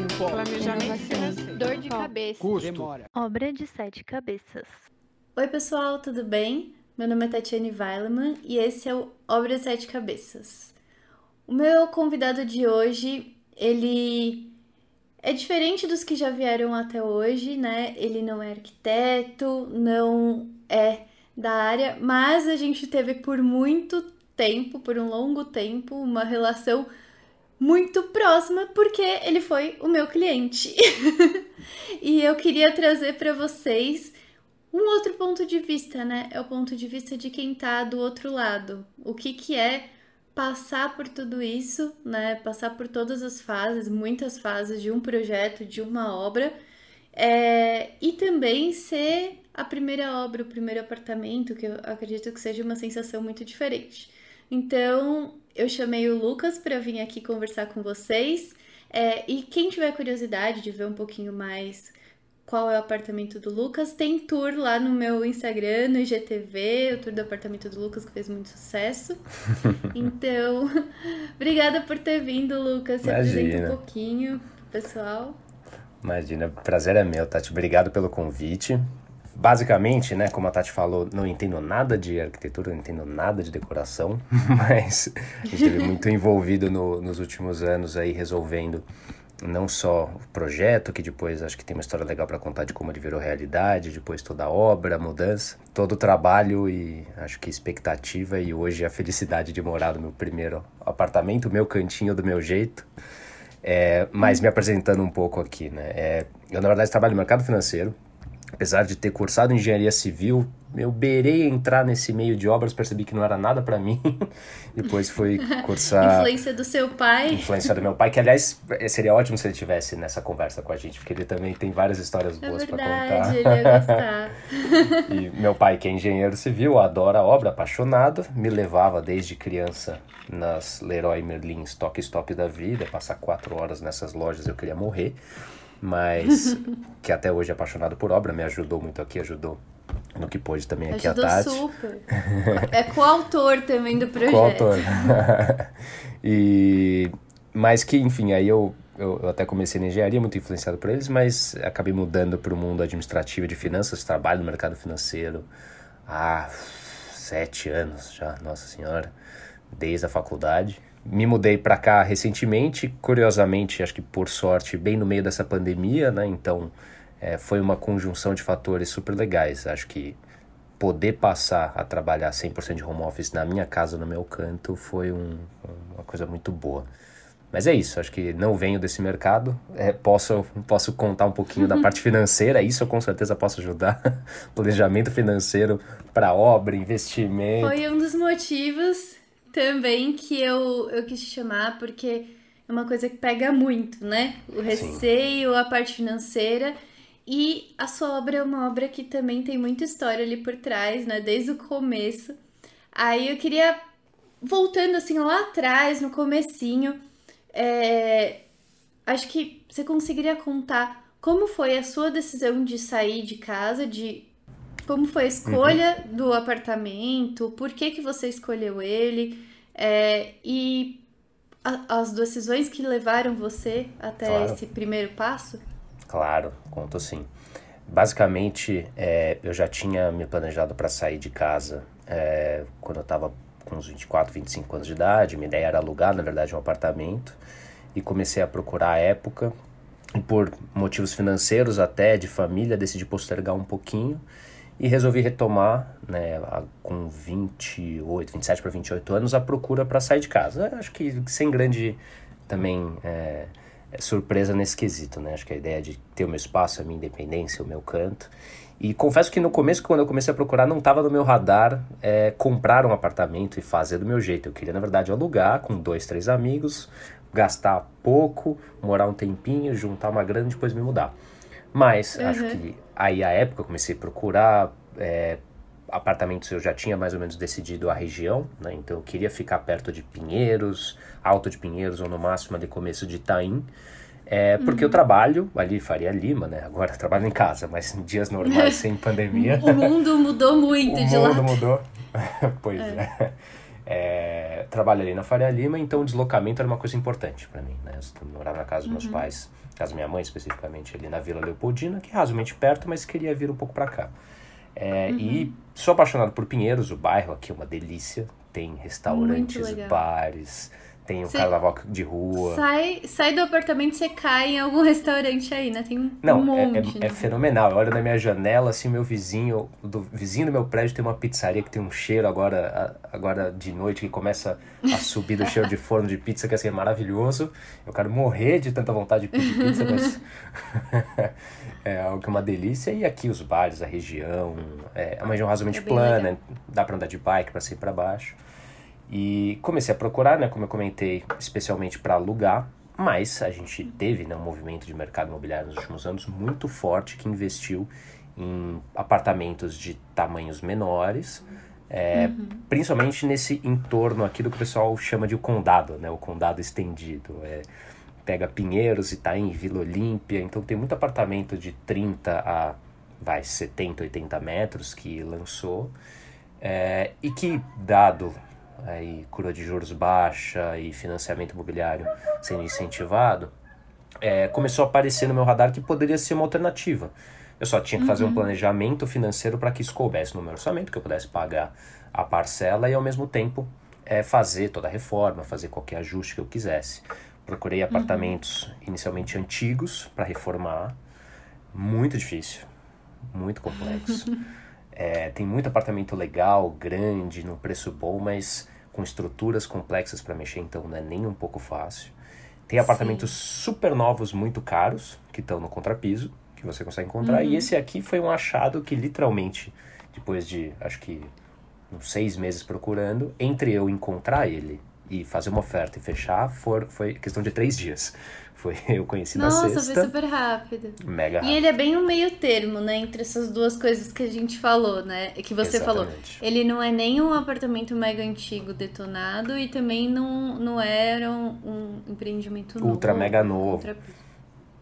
Desempenho. Planejamento Inovação. financeiro. Dor de cabeça. Custo. Demora. Obra de sete cabeças. Oi, pessoal, tudo bem? Meu nome é Tatiane Weileman e esse é o Obra Sete Cabeças. O meu convidado de hoje, ele é diferente dos que já vieram até hoje, né? Ele não é arquiteto, não é da área, mas a gente teve por muito tempo, por um longo tempo, uma relação muito próxima, porque ele foi o meu cliente. e eu queria trazer para vocês um outro ponto de vista, né? É o ponto de vista de quem tá do outro lado. O que que é passar por tudo isso, né? Passar por todas as fases, muitas fases de um projeto, de uma obra, é, e também ser a primeira obra, o primeiro apartamento, que eu acredito que seja uma sensação muito diferente. Então, eu chamei o Lucas para vir aqui conversar com vocês. é, e quem tiver curiosidade de ver um pouquinho mais qual é o apartamento do Lucas, tem tour lá no meu Instagram, no IGTV, o tour do apartamento do Lucas, que fez muito sucesso. Então, obrigada por ter vindo, Lucas. Se apresenta Imagina. um pouquinho pessoal. Imagina, prazer é meu, Tati. Obrigado pelo convite. Basicamente, né, como a Tati falou, não entendo nada de arquitetura, não entendo nada de decoração, mas esteve muito envolvido no- nos últimos anos aí resolvendo não só o projeto, que depois acho que tem uma história legal para contar de como ele virou realidade, depois toda a obra, a mudança, todo o trabalho e acho que expectativa e hoje a felicidade de morar no meu primeiro apartamento, meu cantinho do meu jeito. É, mas me apresentando um pouco aqui, né? É, eu, na verdade, trabalho no mercado financeiro. Apesar de ter cursado engenharia civil, eu beirei entrar nesse meio de obras, percebi que não era nada para mim. Depois fui cursar Influência do seu pai. influência do meu pai, que aliás seria ótimo se ele tivesse nessa conversa com a gente, porque ele também tem várias histórias É boas para contar. ele ia gostar. E meu pai, que é engenheiro civil, adora a obra, apaixonado, me levava desde criança nas Leroy Merlin Stock Stock da vida, passar quatro horas nessas lojas eu queria morrer, mas que até hoje é apaixonado por obra, me ajudou muito aqui, ajudou no que pôde também aqui Ajudou a Tati. super. É coautor também do projeto. Coautor. e mas que, enfim, aí eu, eu, eu até comecei na engenharia, muito influenciado por eles, mas acabei mudando para o mundo administrativo e de finanças, trabalho no mercado financeiro há sete anos já, nossa senhora, desde a faculdade. Me mudei para cá recentemente, curiosamente, acho que por sorte, bem no meio dessa pandemia, né? Então, é, foi uma conjunção de fatores super legais. Acho que poder passar a trabalhar 100% de home office na minha casa, no meu canto, foi um- uma coisa muito boa. Mas é isso, acho que não venho desse mercado, é, posso, posso contar um pouquinho da parte financeira, isso eu com certeza posso ajudar. Planejamento financeiro para obra, investimento. Foi um dos motivos também que eu, eu quis te chamar, porque é uma coisa que pega muito, né? O receio, a parte financeira. E a sua obra é uma obra que também tem muita história ali por trás, né? Desde o começo. Aí eu queria, voltando assim lá atrás, no comecinho, é, acho que você conseguiria contar como foi a sua decisão de sair de casa, de como foi a escolha do apartamento, por que, que você escolheu ele, é, e a- as decisões que levaram você até Claro. esse primeiro passo? Claro, conto sim. Basicamente, é, eu já tinha me planejado para sair de casa é, quando eu estava com uns 24, 25 anos de idade. Minha ideia era alugar, na verdade, um apartamento. E comecei a procurar a época. E por motivos financeiros, até de família, decidi postergar um pouquinho. E resolvi retomar, né, com 28, 27 para 28 anos, a procura para sair de casa. Acho que sem grande também é, é surpresa nesse quesito, né? Acho que a ideia de ter o meu espaço, a minha independência, o meu canto. E confesso que no começo, quando eu comecei a procurar, não estava no meu radar é, comprar um apartamento e fazer do meu jeito. Eu queria, na verdade, alugar com dois, três amigos, gastar pouco, morar um tempinho, juntar uma grana e depois me mudar. Mas acho que aí a época eu comecei a procurar é, apartamentos, eu já tinha mais ou menos decidido a região, né? Então eu queria ficar perto de Pinheiros, Alto de Pinheiros ou no máximo ali começo de Itaim. É, porque eu trabalho ali, Faria Lima, né? Agora trabalho em casa, mas em dias normais, sem pandemia. O mundo mudou muito O de lá. mundo mudou. pois é. É, trabalho ali na Faria Lima, então o deslocamento era uma coisa importante para mim, né? Eu morava na casa dos meus pais, casa da minha mãe especificamente, ali na Vila Leopoldina, que é razoavelmente perto, mas queria vir um pouco para cá. É, E sou apaixonado por Pinheiros, o bairro aqui é uma delícia. Tem restaurantes, bares, tem o Cê- carnaval de rua. Sai, sai do apartamento e você cai em algum restaurante aí, né? Tem um, Não, um é, monte. é, né? é fenomenal. Eu olho na minha janela, assim, meu vizinho, do vizinho do meu prédio tem uma pizzaria que tem um cheiro agora, agora de noite que começa a subir do cheiro de forno de pizza, que assim, é maravilhoso. Eu quero morrer de tanta vontade de pedir pizza, mas é algo que é uma delícia. E aqui os bares, a região, é uma região razoavelmente É plana, legal. dá pra andar de bike pra cima e pra baixo. E comecei a procurar, né, como eu comentei, especialmente para alugar, mas a gente teve né, um movimento de mercado imobiliário nos últimos anos muito forte que investiu em apartamentos de tamanhos menores, é, principalmente nesse entorno aqui do que o pessoal chama de o condado, né, o condado estendido. É, pega Pinheiros, Itaim, Vila Olímpia, então tem muito apartamento de 30 a vai, 70, 80 metros que lançou. É, e que, dado aí, curva de juros baixa e financiamento imobiliário sendo incentivado, é, começou a aparecer no meu radar que poderia ser uma alternativa. Eu só tinha que fazer um planejamento financeiro para que isso coubesse no meu orçamento, que eu pudesse pagar a parcela e ao mesmo tempo é, fazer toda a reforma, fazer qualquer ajuste que eu quisesse. Procurei apartamentos inicialmente antigos para reformar, muito difícil, muito complexo. É, tem muito apartamento legal, grande, num preço bom, mas com estruturas complexas para mexer, então não é nem um pouco fácil. Tem apartamentos super novos, muito caros, que estão no contrapiso, que você consegue encontrar. E esse aqui foi um achado que literalmente, depois de acho que uns seis meses procurando, entre eu encontrar ele e fazer uma oferta e fechar, for, foi questão de três dias. Foi, eu conheci Nossa, na foi sexta. super rápido. Mega E rápido. ele é bem um meio termo, né? Entre essas duas coisas que a gente falou, né? Que você falou. Exatamente. Ele não é nem um apartamento mega antigo detonado e também não, não era um, um empreendimento novo. Ultra mega novo. Ultra-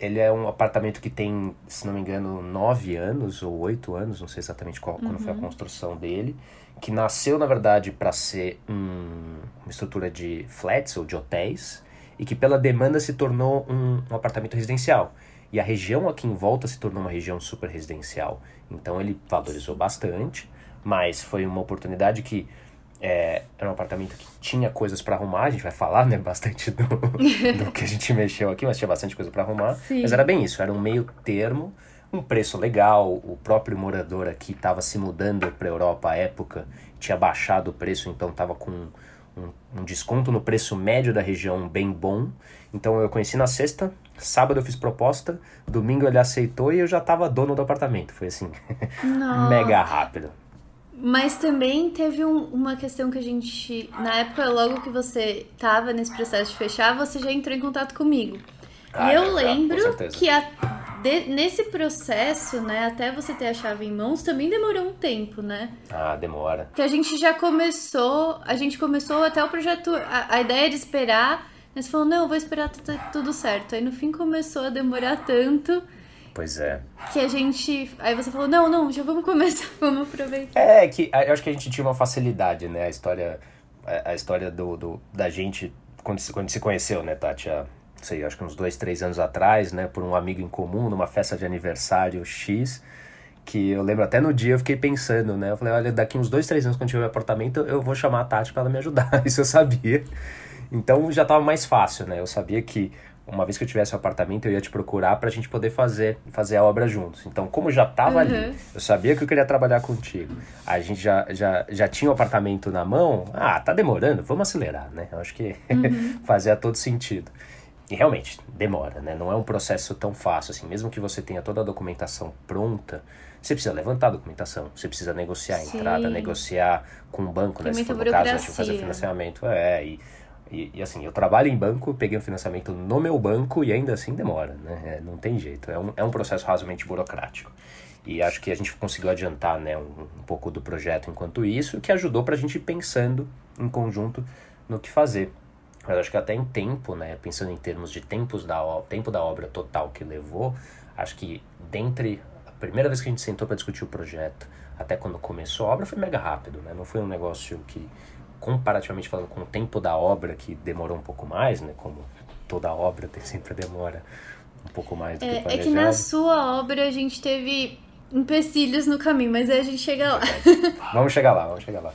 Ele é um apartamento que tem, se não me engano, nove anos ou oito anos, não sei exatamente qual, quando foi a construção dele, que nasceu, na verdade, para ser um- uma estrutura de flats ou de hotéis, e que pela demanda se tornou um, um apartamento residencial. E a região aqui em volta se tornou uma região super residencial. Então ele valorizou bastante, mas foi uma oportunidade que é, era um apartamento que tinha coisas para arrumar, a gente vai falar, né, bastante do, do que a gente mexeu aqui, mas tinha bastante coisa para arrumar. Sim. Mas era bem isso, era um meio termo, um preço legal, o próprio morador aqui estava se mudando para Europa à época, tinha baixado o preço, então estava com um, um desconto no preço médio da região bem bom. Então eu conheci na sexta, sábado eu fiz proposta, domingo ele aceitou e eu já estava dono do apartamento. Foi assim, mega rápido. Mas também teve um- uma questão que a gente. Na época, logo que você tava nesse processo de fechar, você já entrou em contato comigo. Ah, e eu é, lembro que a- de- nesse processo, né, até você ter a chave em mãos, também demorou um tempo, né? Ah, demora. Porque a gente já começou, a gente começou até o projeto, a, a ideia de esperar, mas falou, não, vou esperar tu- tu- tudo certo. Aí no fim começou a demorar tanto Pois é. que a gente. Aí você falou, não, não, já vamos começar, vamos aproveitar. É que a- eu acho que a gente tinha uma facilidade, né? A história, a, a história do, do- da gente quando se, quando se conheceu, né, Tati? Não sei, acho que uns dois, três anos atrás, né? Por um amigo em comum, numa festa de aniversário X. Que eu lembro até no dia eu fiquei pensando, né? Eu falei, olha, daqui uns dois, três anos, quando tiver o apartamento, eu vou chamar a Tati pra ela me ajudar. Isso eu sabia. Então já tava mais fácil, né? Eu sabia que uma vez que eu tivesse o apartamento, eu ia te procurar pra gente poder fazer, fazer a obra juntos. Então, como já tava ali, Uhum. eu sabia que eu queria trabalhar contigo. A gente já, já, já tinha o apartamento na mão. Ah, tá demorando, vamos acelerar, né? Eu acho que fazia todo sentido. E realmente, demora, né? Não é um processo tão fácil assim. Mesmo que você tenha toda a documentação pronta, você precisa levantar a documentação, você precisa negociar a Sim. entrada, negociar com o banco, Tem né? Se for no caso, a gente burocracia. fazer financiamento. É, e, e, e assim, eu trabalho em banco, peguei um financiamento no meu banco e ainda assim demora, né? É, não tem jeito. É um, é um processo razoavelmente burocrático. E acho que a gente conseguiu adiantar né, um, um pouco do projeto enquanto isso, que ajudou pra gente ir pensando em conjunto no que fazer. Mas acho que até em tempo, né, pensando em termos de tempos da, tempo da obra total que levou, acho que dentre a primeira vez que a gente sentou para discutir o projeto até quando começou a obra foi mega rápido, né? Não foi um negócio que comparativamente falando com o tempo da obra, que demorou um pouco mais, né? Como toda obra tem, sempre demora um pouco mais do é, que planejado. É que na sua obra a gente teve empecilhos no caminho, mas aí a gente chega lá. vamos chegar lá, vamos chegar lá.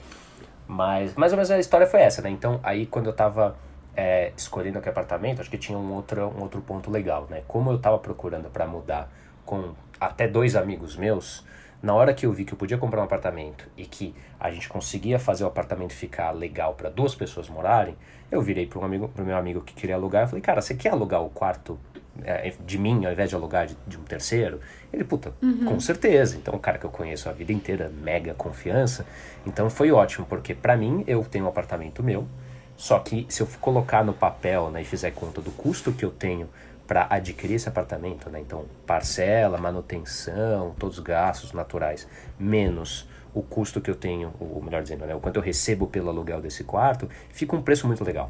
Mas mais ou menos a história foi essa, né? Então, aí quando eu tava é, escolhendo aquele apartamento, acho que tinha um outro, um outro ponto legal, né? Como eu tava procurando para mudar com até dois amigos meus, na hora que eu vi que eu podia comprar um apartamento e que a gente conseguia fazer o apartamento ficar legal para duas pessoas morarem, eu virei para um amigo, pro meu amigo que queria alugar, eu falei, cara, você quer alugar o quarto é, de mim ao invés de alugar de, de um terceiro? Ele, puta, uhum. com certeza. Então, um cara que eu conheço a vida inteira, mega confiança. Então, foi ótimo, porque para mim, eu tenho um apartamento meu, só que se eu colocar no papel né, e fizer conta do custo que eu tenho para adquirir esse apartamento, né, então parcela, manutenção, todos os gastos naturais, menos o custo que eu tenho, ou melhor dizendo, né, o quanto eu recebo pelo aluguel desse quarto, fica um preço muito legal.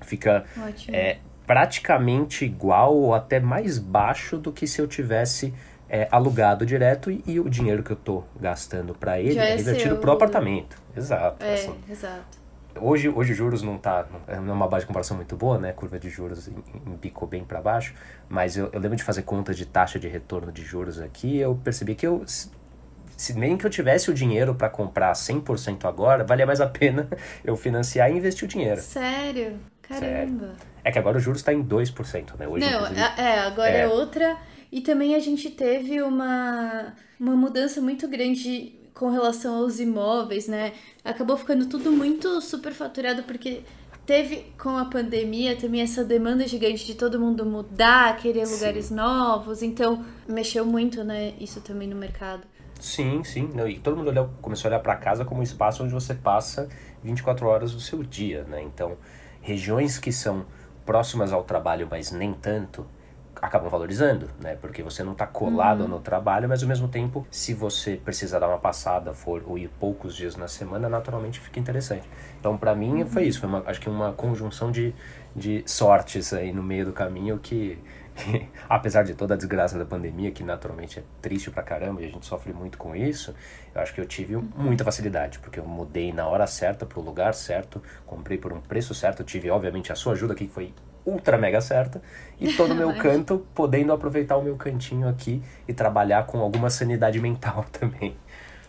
Fica é, praticamente igual ou até mais baixo do que se eu tivesse é, alugado direto e, e, o dinheiro que eu tô gastando para ele Já é revertido pro apartamento. Exato. É, assim. exato. Hoje, hoje juros não tá, não é uma base de comparação muito boa, né? Curva de juros embicou bem para baixo, mas eu, eu lembro de fazer conta de taxa de retorno de juros aqui, eu percebi que eu se nem que eu tivesse o dinheiro para comprar 100% agora, valia mais a pena eu financiar e investir o dinheiro. Sério? Caramba. Sério. É que agora o juros está em 2%, né? Hoje, Não, é, é, agora é. é outra. E também a gente teve uma, uma mudança muito grande com relação aos imóveis, né? Acabou ficando tudo muito superfaturado porque teve com a pandemia também essa demanda gigante de todo mundo mudar, querer lugares sim. novos, então mexeu muito, né, isso também no mercado. Sim, sim, Não, e todo mundo olhou, começou a olhar para casa como um espaço onde você passa 24 horas do seu dia, né? Então, regiões que são próximas ao trabalho, mas nem tanto, acabam valorizando, né? Porque você não está colado uhum. no trabalho, mas ao mesmo tempo, se você precisar dar uma passada, for ou ir poucos dias na semana, naturalmente fica interessante. Então, para mim, uhum. foi isso. Foi uma, acho que uma conjunção de, de sortes aí no meio do caminho que apesar de toda a desgraça da pandemia, que naturalmente é triste pra caramba e a gente sofre muito com isso, eu acho que eu tive muita facilidade, porque eu mudei na hora certa, pro lugar certo, comprei por um preço certo, tive obviamente a sua ajuda aqui, que foi ultra mega certa, e todo o meu canto, podendo aproveitar o meu cantinho aqui e trabalhar com alguma sanidade mental também.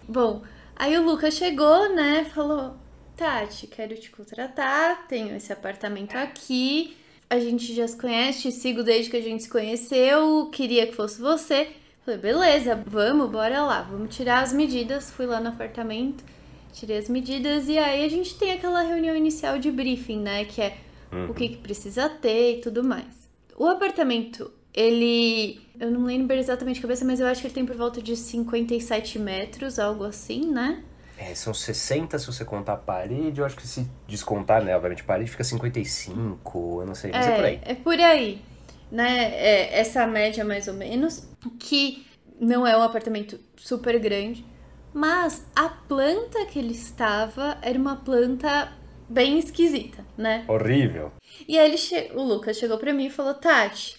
Bom, aí o Lucas chegou, né, falou, Tati, quero te contratar, tenho esse apartamento aqui a gente já se conhece, te sigo desde que a gente se conheceu, queria que fosse você. Falei, beleza, vamos, bora lá, vamos tirar as medidas. Fui lá no apartamento, tirei as medidas e aí a gente tem aquela reunião inicial de briefing, né? Que é uhum. o que, que precisa ter e tudo mais. O apartamento, ele. Eu não lembro exatamente de cabeça, mas eu acho que ele tem por volta de 57 metros, algo assim, né? É, são 60 se você contar a parede, eu acho que se descontar, né, obviamente, a parede fica 55, eu não sei, mas é, é por aí. É por aí, né, é essa média mais ou menos, que não é um apartamento super grande, mas a planta que ele estava era uma planta bem esquisita, né? Horrível. E aí ele che... o Lucas chegou para mim e falou: Tati,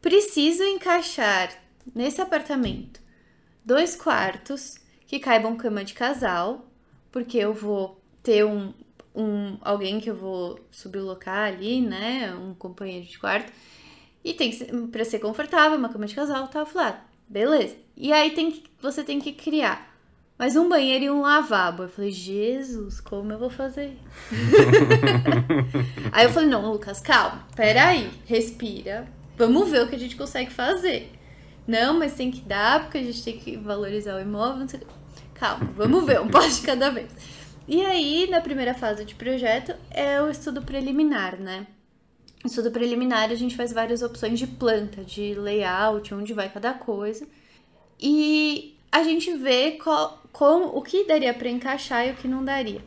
preciso encaixar nesse apartamento dois quartos que caibam cama de casal, porque eu vou ter um, um alguém que eu vou sublocar ali, né? Um companheiro de quarto. E tem que ser, pra ser confortável, uma cama de casal, tal. Eu falei, ah, beleza. E aí tem que, você tem que criar mais um banheiro e um lavabo. Eu falei, Jesus, como eu vou fazer? aí eu falei, não, Lucas, calma, peraí, respira. Vamos ver o que a gente consegue fazer. Não, mas tem que dar, porque a gente tem que valorizar o imóvel. Não sei calma, vamos ver, um passo de cada vez. E aí, na primeira fase de projeto, é o estudo preliminar, né? Estudo preliminar, a gente faz várias opções de planta, de layout, onde vai cada coisa. E a gente vê qual, como, o que daria para encaixar e o que não daria.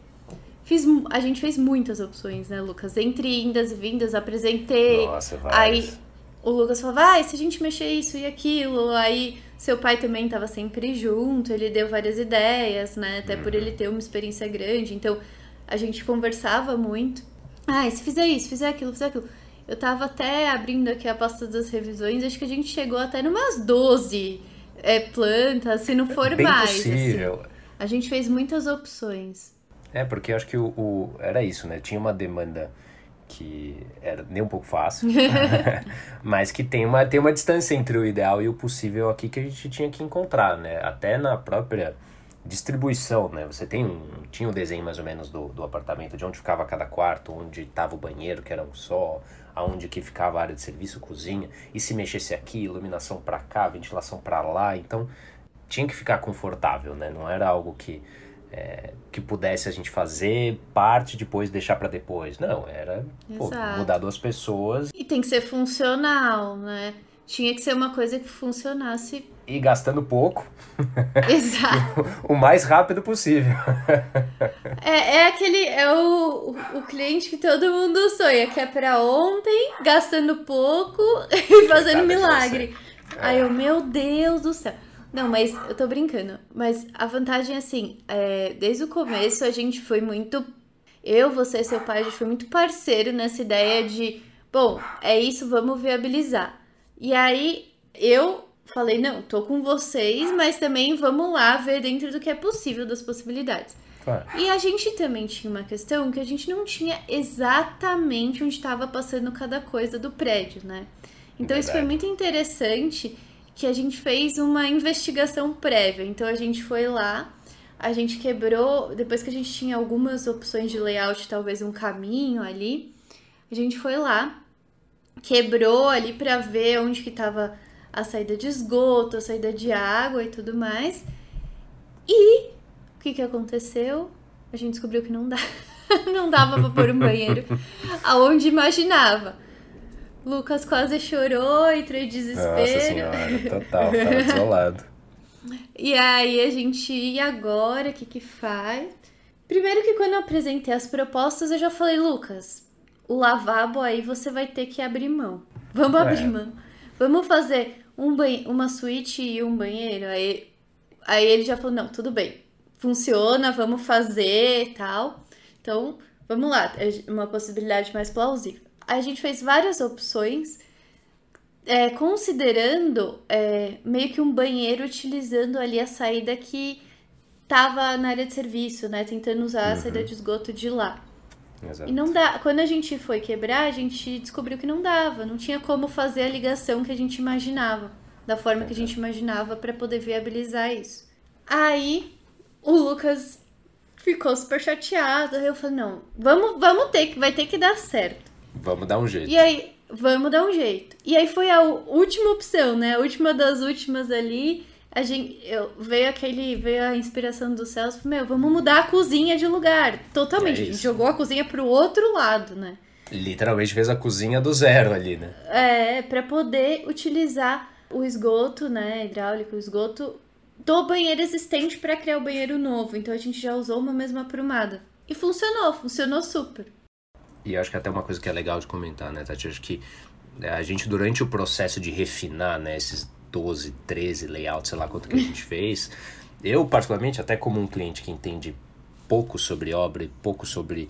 Fiz, a gente fez muitas opções, né, Lucas? Entre indas e vindas, apresentei. Nossa, várias. Aí o Lucas falava, ah, se a gente mexer isso e aquilo, aí seu pai também estava sempre junto, ele deu várias ideias, né? Até por ele ter uma experiência grande. Então, a gente conversava muito. Ah, se fizer isso, fizer aquilo, fizer aquilo. Eu tava até abrindo aqui a pasta das revisões, acho que a gente chegou até numas 12 é, plantas, se não for Bem mais. Possível. Assim. A gente fez muitas opções. É, porque eu acho que o, o, era isso, né? Tinha uma demanda que era nem um pouco fácil, mas que tem uma, tem uma distância entre o ideal e o possível aqui que a gente tinha que encontrar, né? Até na própria distribuição, né? Você tem um, tinha um desenho mais ou menos do, do apartamento, de onde ficava cada quarto, onde estava o banheiro, que era um só, aonde que ficava a área de serviço, cozinha, e se mexesse aqui, iluminação para cá, ventilação para lá, então tinha que ficar confortável, né? Não era algo que é, que pudesse a gente fazer parte depois deixar para depois. Não, era pô, mudar duas pessoas. E tem que ser funcional, né? Tinha que ser uma coisa que funcionasse. E gastando pouco. Exato. o mais rápido possível. é, é aquele. É o, o cliente que todo mundo sonha, que é pra ontem, gastando pouco e fazendo milagre. É. Aí eu, meu Deus do céu. Não, mas eu tô brincando. Mas a vantagem, assim, é, desde o começo a gente foi muito. Eu, você e seu pai, a gente foi muito parceiro nessa ideia de, bom, é isso, vamos viabilizar. E aí eu falei, não, tô com vocês, mas também vamos lá ver dentro do que é possível, das possibilidades. Claro. E a gente também tinha uma questão que a gente não tinha exatamente onde estava passando cada coisa do prédio, né? Então Verdade. isso foi muito interessante que a gente fez uma investigação prévia. Então a gente foi lá, a gente quebrou, depois que a gente tinha algumas opções de layout, talvez um caminho ali, a gente foi lá, quebrou ali para ver onde que tava a saída de esgoto, a saída de água e tudo mais. E o que que aconteceu? A gente descobriu que não dá. não dava para pôr um banheiro aonde imaginava. Lucas quase chorou, entrou em desespero. Nossa senhora, total, tava desolado. E aí a gente, e agora, o que que faz? Primeiro que quando eu apresentei as propostas, eu já falei, Lucas, o lavabo aí você vai ter que abrir mão. Vamos é. abrir mão. Vamos fazer um uma suíte e um banheiro. Aí, aí ele já falou, não, tudo bem. Funciona, vamos fazer e tal. Então, vamos lá, é uma possibilidade mais plausível a gente fez várias opções, é, considerando é, meio que um banheiro utilizando ali a saída que estava na área de serviço, né? Tentando usar uhum. a saída de esgoto de lá. Exato. E não dá. Quando a gente foi quebrar, a gente descobriu que não dava, não tinha como fazer a ligação que a gente imaginava, da forma que a gente imaginava para poder viabilizar isso. Aí o Lucas ficou super chateado. Aí eu falei, não, vamos, vamos ter que, vai ter que dar certo. Vamos dar um jeito. E aí, vamos dar um jeito. E aí foi a última opção, né? A última das últimas ali. A gente, eu, veio aquele, veio a inspiração do Celso, meu, vamos mudar a cozinha de lugar. Totalmente. É a gente jogou a cozinha pro outro lado, né? Literalmente fez a cozinha do zero ali, né? É, para poder utilizar o esgoto, né, hidráulico, o esgoto do banheiro existente para criar o banheiro novo. Então a gente já usou uma mesma aprumada. E funcionou, funcionou super. E acho que até uma coisa que é legal de comentar, né, Tati? Acho que né, a gente, durante o processo de refinar, né, esses 12, 13 layouts, sei lá quanto que a gente fez, eu, particularmente, até como um cliente que entende pouco sobre obra e pouco sobre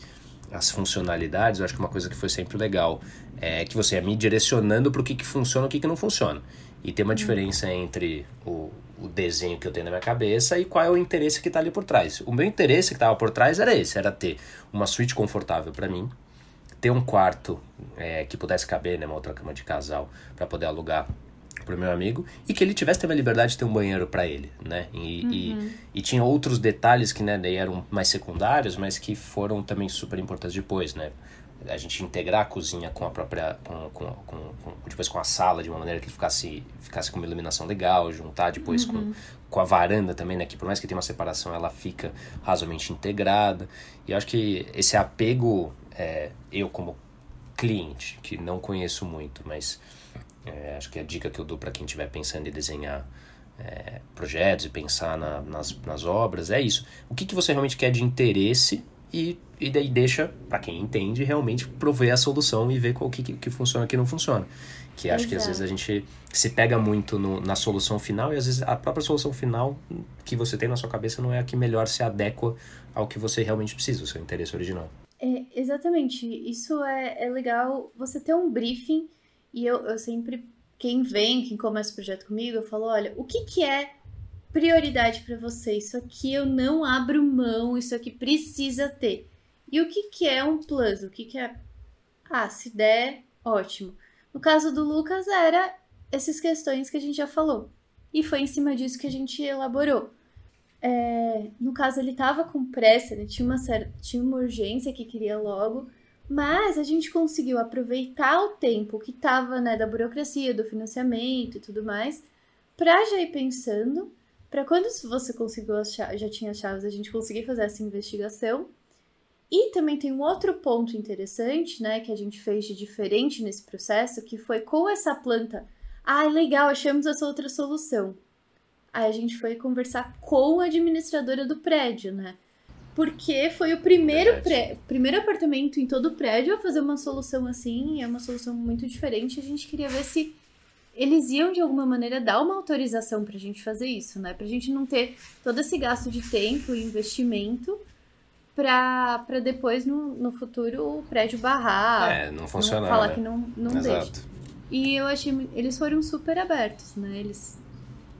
as funcionalidades, eu acho que uma coisa que foi sempre legal é que você ia me direcionando para o que, que funciona e o que, que não funciona. E tem uma uhum. diferença entre o, o desenho que eu tenho na minha cabeça e qual é o interesse que está ali por trás. O meu interesse que estava por trás era esse, era ter uma suíte confortável para mim, ter um quarto é, que pudesse caber, né, uma outra cama de casal, para poder alugar pro meu amigo e que ele tivesse também a liberdade de ter um banheiro para ele, né? E, uhum. e, e, tinha outros detalhes que, né, daí eram mais secundários, mas que foram também super importantes depois, né? A gente integrar a cozinha com a própria, com, com, com, com depois com a sala de uma maneira que ficasse, ficasse com uma iluminação legal, juntar depois uhum. com, com a varanda também, né? Que por mais que tenha uma separação, ela fica razoavelmente integrada. E eu acho que esse apego é, eu como cliente, que não conheço muito, mas é, acho que a dica que eu dou para quem estiver pensando em desenhar é, projetos e pensar na, nas, nas obras é isso. O que, que você realmente quer de interesse e, e daí deixa, para quem entende, realmente prover a solução e ver qual que, que funciona e que não funciona. Que acho Exato. que às vezes a gente se pega muito no, na solução final e às vezes a própria solução final que você tem na sua cabeça não é a que melhor se adequa ao que você realmente precisa, o seu interesse original. É, exatamente. Isso é, é legal você ter um briefing e eu, eu sempre, quem vem, quem começa o projeto comigo, eu falo, olha, o que, que é prioridade para você. Isso aqui eu não abro mão, isso aqui precisa ter. E o que, que é um plus? O que, que é. Ah, se der, ótimo. No caso do Lucas, era essas questões que a gente já falou. E foi em cima disso que a gente elaborou. É, no caso, ele estava com pressa, ele tinha uma, certa, tinha uma urgência que queria logo, mas a gente conseguiu aproveitar o tempo que estava né, da burocracia, do financiamento e tudo mais, para já ir pensando, para quando você conseguiu as chaves, já tinha as chaves, a gente conseguir fazer essa investigação. E também tem um outro ponto interessante, né, que a gente fez de diferente nesse processo, que foi com essa planta. Ah, legal, achamos essa outra solução. Aí a gente foi conversar com a administradora do prédio, né? Porque foi o primeiro, pré, primeiro apartamento em todo o prédio a fazer uma solução assim, é uma solução muito diferente. A gente queria ver se eles iam de alguma maneira dar uma autorização pra gente fazer isso, né? Pra gente não ter todo esse gasto de tempo e investimento pra, pra depois no, no futuro o prédio barrar. É, não funcionar. Não falar né? que não, não Exato. deixa. E eu achei. Eles foram super abertos, né? Eles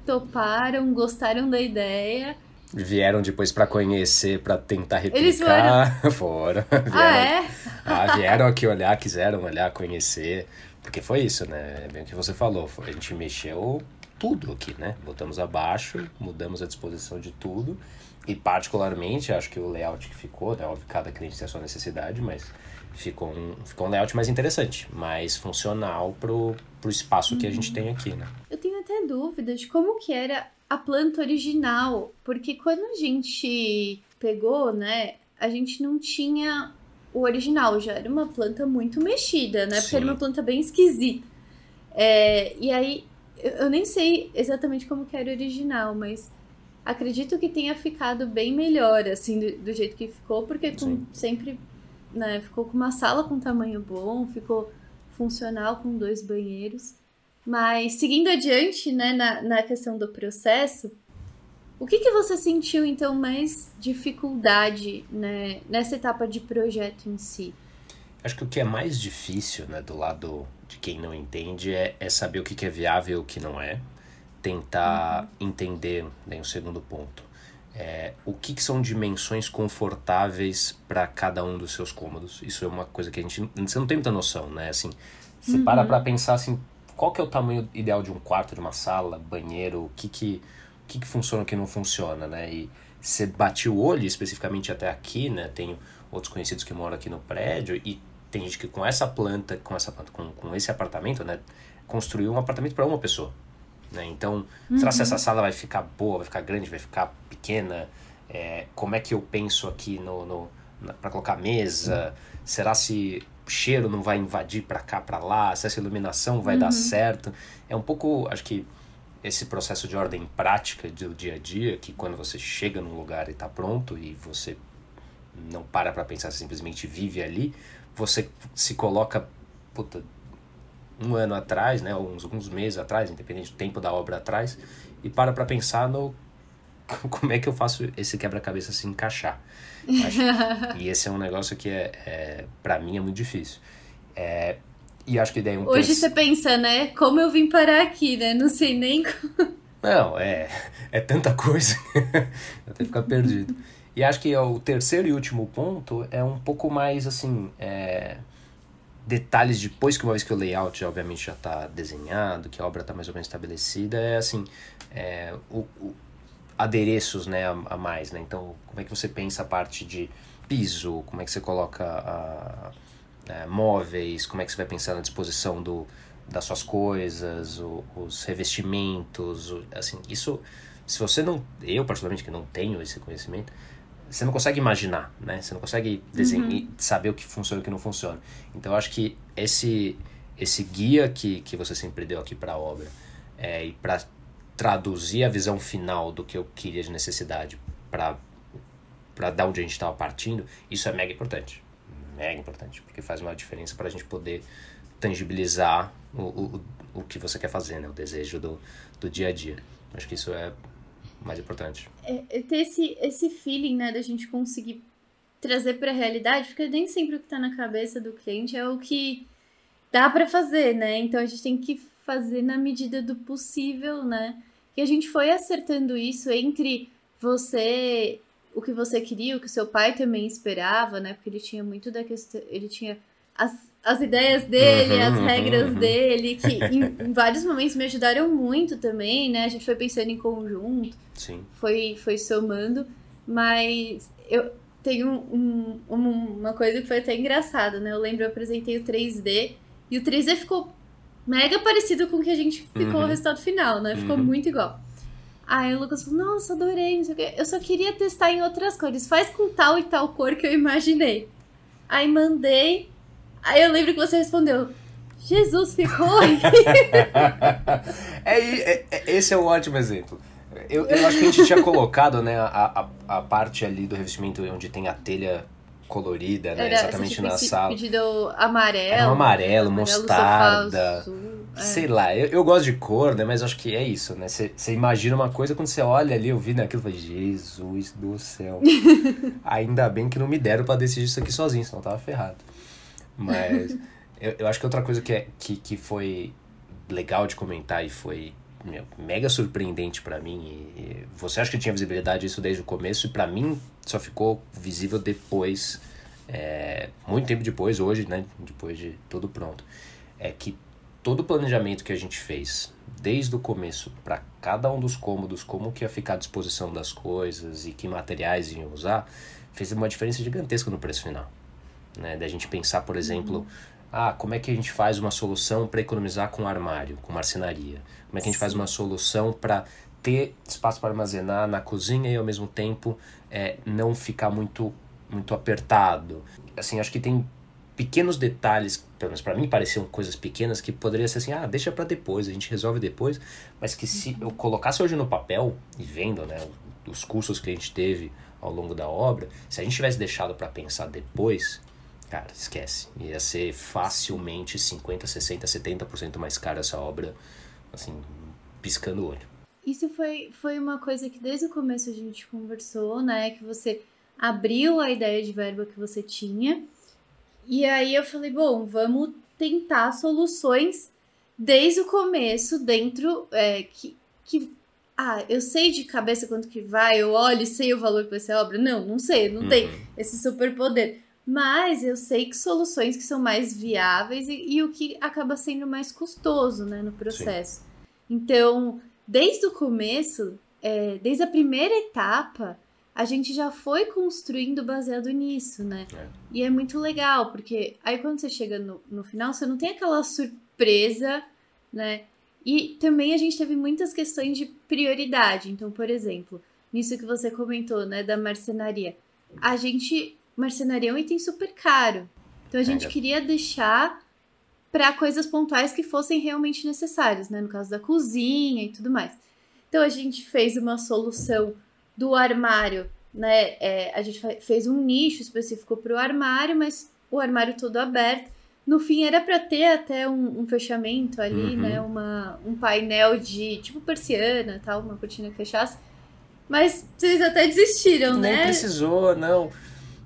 toparam, gostaram da ideia. Vieram depois pra conhecer, pra tentar Eles replicar. Foram. Vieram, Ah, é? Ah, vieram aqui olhar, quiseram olhar, conhecer. Porque foi isso, né? É bem o que você falou. Foi, a gente mexeu tudo aqui, né? Botamos abaixo, mudamos a disposição de tudo. E particularmente, acho que o layout que ficou, né? Óbvio, cada cliente tem a sua necessidade, mas ficou um, ficou um layout mais interessante, mais funcional pro, pro espaço que a gente tem aqui, né? Eu tenho até dúvida de como que era a planta original, porque quando a gente pegou, né, a gente não tinha o original, já era uma planta muito mexida, né, porque era Sim. uma planta bem esquisita. É, e aí, eu, nem sei exatamente como que era o original, mas acredito que tenha ficado bem melhor, assim, do, do jeito que ficou, porque com- Sim. sempre, né, ficou com uma sala com tamanho bom, ficou funcional com dois banheiros. Mas seguindo adiante, né, na, na questão do processo, o que, que você sentiu então mais dificuldade, né, nessa etapa de projeto em si? Acho que o que é mais difícil, né, do lado de quem não entende, é, é saber o que que é viável e o que não é. Tentar entender, né, o segundo ponto. É, o que, que são dimensões confortáveis para cada um dos seus cômodos. Isso é uma coisa que a gente você não tem muita noção, né? Assim, você para pra pensar assim, qual que é o tamanho ideal de um quarto, de uma sala, banheiro, o que que, o que, que funciona o que não funciona, né? E você bate o olho especificamente até aqui, né? Tenho outros conhecidos que moram aqui no prédio e tem gente que com essa planta, com essa planta, com, com esse apartamento, né? Construiu um apartamento para uma pessoa. Né? Então, será se essa sala vai ficar boa, vai ficar grande, vai ficar pequena? É, como é que eu penso aqui no, no para colocar mesa? Será se cheiro não vai invadir para cá, para lá? Se essa iluminação vai dar certo? É um pouco, acho que esse processo de ordem prática do dia a dia, que quando você chega num lugar e está pronto e você não para para pensar, você simplesmente vive ali, você se coloca, puta, um ano atrás, né, uns alguns meses atrás, independente do tempo da obra atrás, e para para pensar no como é que eu faço esse quebra-cabeça se encaixar. E esse é um negócio que é, é para mim é muito difícil. É, e acho que daí um Hoje você pensa, né? Como eu vim parar aqui, né? Não sei nem. como- Não, é, é tanta coisa, até ficar perdido. E acho que o terceiro e último ponto é um pouco mais assim, é, detalhes depois que uma vez que o layout obviamente já está desenhado, que a obra está mais ou menos estabelecida, é assim, é, o, o- adereços né, a, a mais, né? Então, como é que você pensa a parte de piso, como é que você coloca a, é, móveis, como é que você vai pensar na disposição do, das suas coisas, o- os revestimentos, o- assim, isso, se você não, eu particularmente que não tenho esse conhecimento, você não consegue imaginar, né? Você não consegue desenhar, saber o que funciona e o que não funciona. Então, eu acho que esse esse guia que, que você sempre deu aqui para a obra é, e para traduzir a visão final do que eu queria de necessidade para para dar onde a gente estava partindo, isso é mega importante. Mega importante, porque faz uma diferença para a gente poder tangibilizar o, o, o que você quer fazer, né? O desejo do, do dia a dia. Acho que isso é mais importante. É, é ter esse, esse feeling, né? Da gente conseguir trazer pra realidade, porque nem sempre o que tá na cabeça do cliente é o que dá pra fazer, né? Então a gente tem que fazer na medida do possível, né? E a gente foi acertando isso entre você, o que você queria, o que seu pai também esperava, né? Porque ele tinha muito da questão. Ele tinha as, as ideias dele, uhum, as regras uhum. dele, que em, em, vários momentos me ajudaram muito também, né? A gente foi pensando em conjunto. Sim. Foi, foi somando. Mas eu tenho um, um, uma coisa que foi até engraçada, né? Eu lembro, eu apresentei o 3D e o 3D ficou mega parecido com o que a gente ficou uhum. o resultado final, né? Ficou uhum. muito igual. Aí o Lucas falou, nossa, adorei, não sei o quê. Eu só queria testar em outras cores. Faz com tal e tal cor que eu imaginei. Aí mandei. Aí eu lembro que você respondeu, Jesus, ficou é, é, é, esse é um ótimo exemplo. Eu, eu acho que a gente tinha colocado, né, a, a, a parte ali do revestimento onde tem a telha colorida, né? Era, exatamente na sala. pedido amarelo. Era um amarelo, mostarda. É. Sei lá, eu, eu gosto de cor, né? Mas acho que é isso, né? Você imagina uma coisa, quando você olha ali, eu vi naquilo, eu falei, Jesus do céu. Ainda bem que não me deram para decidir isso aqui sozinho, senão eu tava ferrado. Mas eu, eu acho que outra coisa que, é, que, que foi legal de comentar e foi meu, mega surpreendente para mim. E, e você acha que tinha visibilidade isso desde o começo e para mim só ficou visível depois, é, muito tempo depois, hoje, né? Depois de tudo pronto. É que todo o planejamento que a gente fez, desde o começo, para cada um dos cômodos, como que ia ficar à disposição das coisas e que materiais iam usar, fez uma diferença gigantesca no preço final. Né? Da gente pensar, por exemplo, uhum. ah, como é que a gente faz uma solução para economizar com armário, com marcenaria? Como é que a gente faz uma solução para ter espaço para armazenar na cozinha e ao mesmo tempo é, não ficar muito muito apertado. Assim, acho que tem pequenos detalhes, pelo menos para mim pareciam coisas pequenas que poderia ser assim, ah, deixa para depois, a gente resolve depois, mas que se eu colocasse hoje no papel e vendo, né, os cursos que a gente teve ao longo da obra, se a gente tivesse deixado para pensar depois, cara, esquece, ia ser facilmente 50, 60, 70% mais cara essa obra, assim, piscando o olho. Isso foi, foi uma coisa que desde o começo a gente conversou, né? Que você abriu a ideia de verba que você tinha. E aí eu falei, bom, vamos tentar soluções desde o começo, dentro é, que, que. Ah, eu sei de cabeça quanto que vai, eu olho e sei o valor que vai ser a obra. Não, não sei, não uhum. tem esse superpoder. Mas eu sei que soluções que são mais viáveis e, e o que acaba sendo mais custoso né, no processo. Sim. Então, desde o começo, é, desde a primeira etapa, a gente já foi construindo baseado nisso, né? É. E é muito legal, porque aí quando você chega no, no final, você não tem aquela surpresa, né? E também a gente teve muitas questões de prioridade. Então, por exemplo, nisso que você comentou, né, da marcenaria. A gente. Marcenaria é um item super caro. Então a gente é. queria deixar para coisas pontuais que fossem realmente necessárias, né? No caso da cozinha e tudo mais. Então a gente fez uma solução do armário, né? É, a gente fez um nicho específico para o armário, mas o armário todo aberto. No fim era para ter até um, um fechamento ali, uhum. né? Uma, um painel de tipo persiana, tal, uma cortina que fechasse. Mas vocês até desistiram, Nem né? Nem precisou, não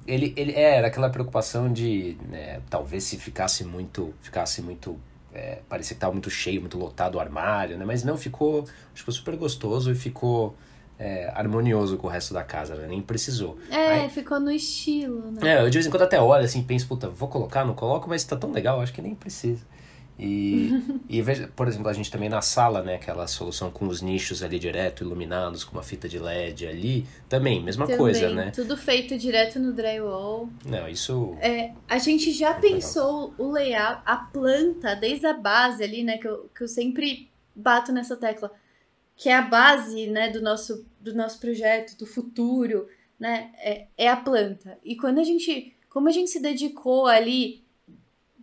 ele, ele é, era aquela preocupação de né, talvez se ficasse muito ficasse muito é, parecia que estava muito cheio muito lotado o armário né mas não ficou tipo super gostoso e ficou é, harmonioso com o resto da casa né? nem precisou é Aí, ficou no estilo né é eu de vez em quando até olho assim penso puta vou colocar não coloco mas tá tão legal acho que nem precisa e, e veja, por exemplo, a gente também na sala, né, aquela solução com os nichos ali direto, iluminados, com uma fita de LED ali, também, mesma também, coisa, né? Tudo feito direto no drywall. Não, isso. É, a gente já pensou legal. o layout, a planta, desde a base ali, né, que eu, que eu sempre bato nessa tecla, que é a base, né, do nosso, do nosso projeto, do futuro, né, é, é a planta. E quando a gente, como a gente se dedicou ali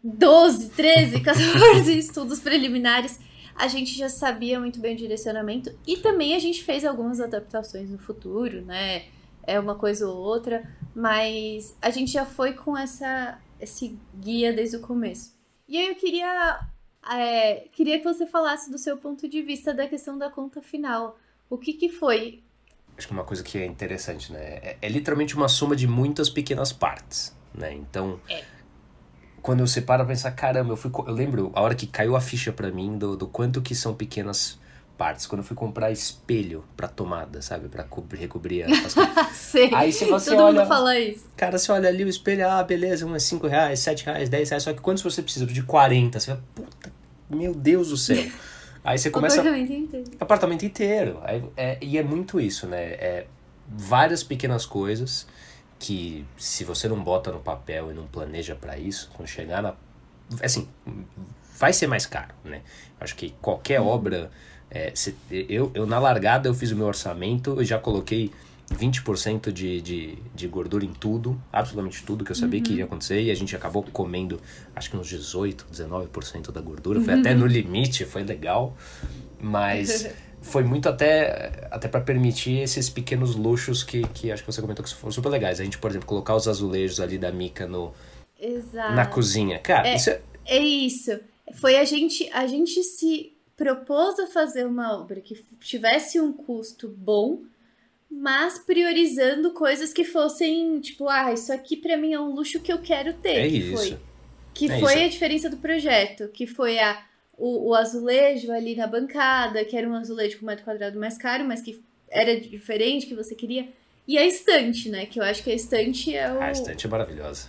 12, 13, 14 estudos preliminares, a gente já sabia muito bem o direcionamento e também a gente fez algumas adaptações no futuro, né? É uma coisa ou outra, mas a gente já foi com essa esse guia desde o começo. E aí eu queria é, queria que você falasse do seu ponto de vista da questão da conta final. O que que foi? Acho que uma coisa que é interessante, né? É, é literalmente uma soma de muitas pequenas partes, né? Então, é quando você para pra pensar, caramba, eu, fui, eu lembro a hora que caiu a ficha para mim do, do quanto que são pequenas partes. Quando eu fui comprar espelho pra tomada, sabe? Pra cobrir, recobrir as coisas. Sei. Aí se você Todo olha. mundo fala isso. Cara, você olha ali o espelho, ah, beleza, um é 5 reais, 7 reais, 10 reais. Só que quando você precisa de 40, você fala, puta, meu Deus do céu. Aí você começa. Apartamento inteiro. apartamento inteiro. Aí, é, e é muito isso, né? É várias pequenas coisas que se você não bota no papel e não planeja pra isso, quando chegar na. Assim, vai ser mais caro, né? Acho que qualquer obra. é, se- eu, eu, na largada, eu fiz o meu orçamento, eu já coloquei 20% de, de, de gordura em tudo, absolutamente tudo que eu sabia que ia acontecer, e a gente acabou comendo, acho que uns 18, 19% da gordura, foi até no limite, foi legal, mas foi muito até, até para permitir esses pequenos luxos que, que acho que você comentou que foram super legais. A gente, por exemplo, colocar os azulejos ali da Mica no, Exato. na cozinha. Cara, É. isso é, É isso. Foi a gente, a gente se propôs a fazer uma obra que tivesse um custo bom, mas priorizando coisas que fossem, tipo, ah, isso aqui pra mim é um luxo que eu quero ter. é que isso. Foi, que É foi isso. a diferença do projeto, que foi a, o, o azulejo ali na bancada, que era um azulejo com metro quadrado mais caro, mas que era diferente, que você queria. E a estante, né? Que eu acho que a estante é o. A estante é maravilhosa.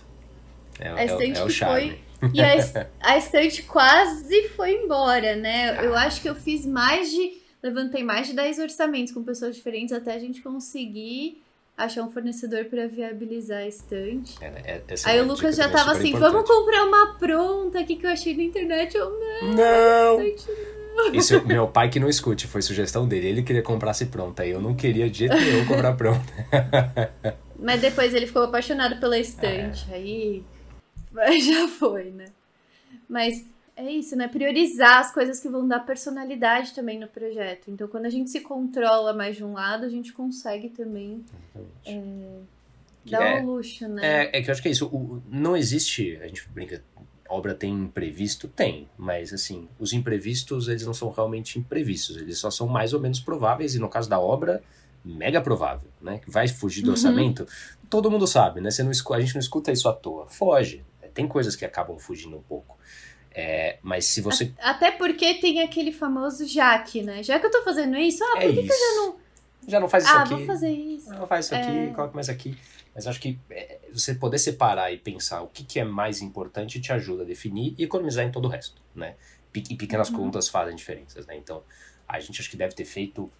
É, A é, o- estante é o que charme. foi. E a, a estante quase foi embora, né? Eu acho que eu fiz mais de. Levantei mais de 10 orçamentos com pessoas diferentes até a gente conseguir achar um fornecedor para viabilizar a estante. É, é, essa Aí é o Lucas já também tava assim: vamos importante. comprar uma pronta aqui que eu achei na internet. Eu não, Não! Isso, meu pai que não escute, foi sugestão dele. Ele queria comprasse pronta. E eu não queria de jeito nenhum comprar pronta. Mas depois ele ficou apaixonado pela estante. É. Aí já foi, né? Mas é isso, né? Priorizar as coisas que vão dar personalidade também no projeto. Então, quando a gente se controla mais de um lado, a gente consegue também dar É. o luxo, né? É, é que eu acho que é isso. O- não existe, a gente brinca, obra tem imprevisto? Tem, mas assim, os imprevistos, eles não são realmente imprevistos, eles só são mais ou menos prováveis, e no caso da obra, mega provável, né? Que vai fugir do Uhum. orçamento, todo mundo sabe, né? Você não, a gente não escuta isso à toa, foge. Tem coisas que acabam fugindo um pouco. É, mas se você. Até porque tem aquele famoso Jaque, né? Já que eu tô fazendo isso, ah, é por que, que eu já não. Já não faz isso Ah, aqui. vou fazer isso. Não, faz isso aqui, É. coloca mais aqui. Mas acho que é, você poder separar e pensar o que, que é mais importante te ajuda a definir e economizar em todo o resto, né? E pequenas Uhum. contas fazem diferenças, né? Então, a gente acho que deve ter feito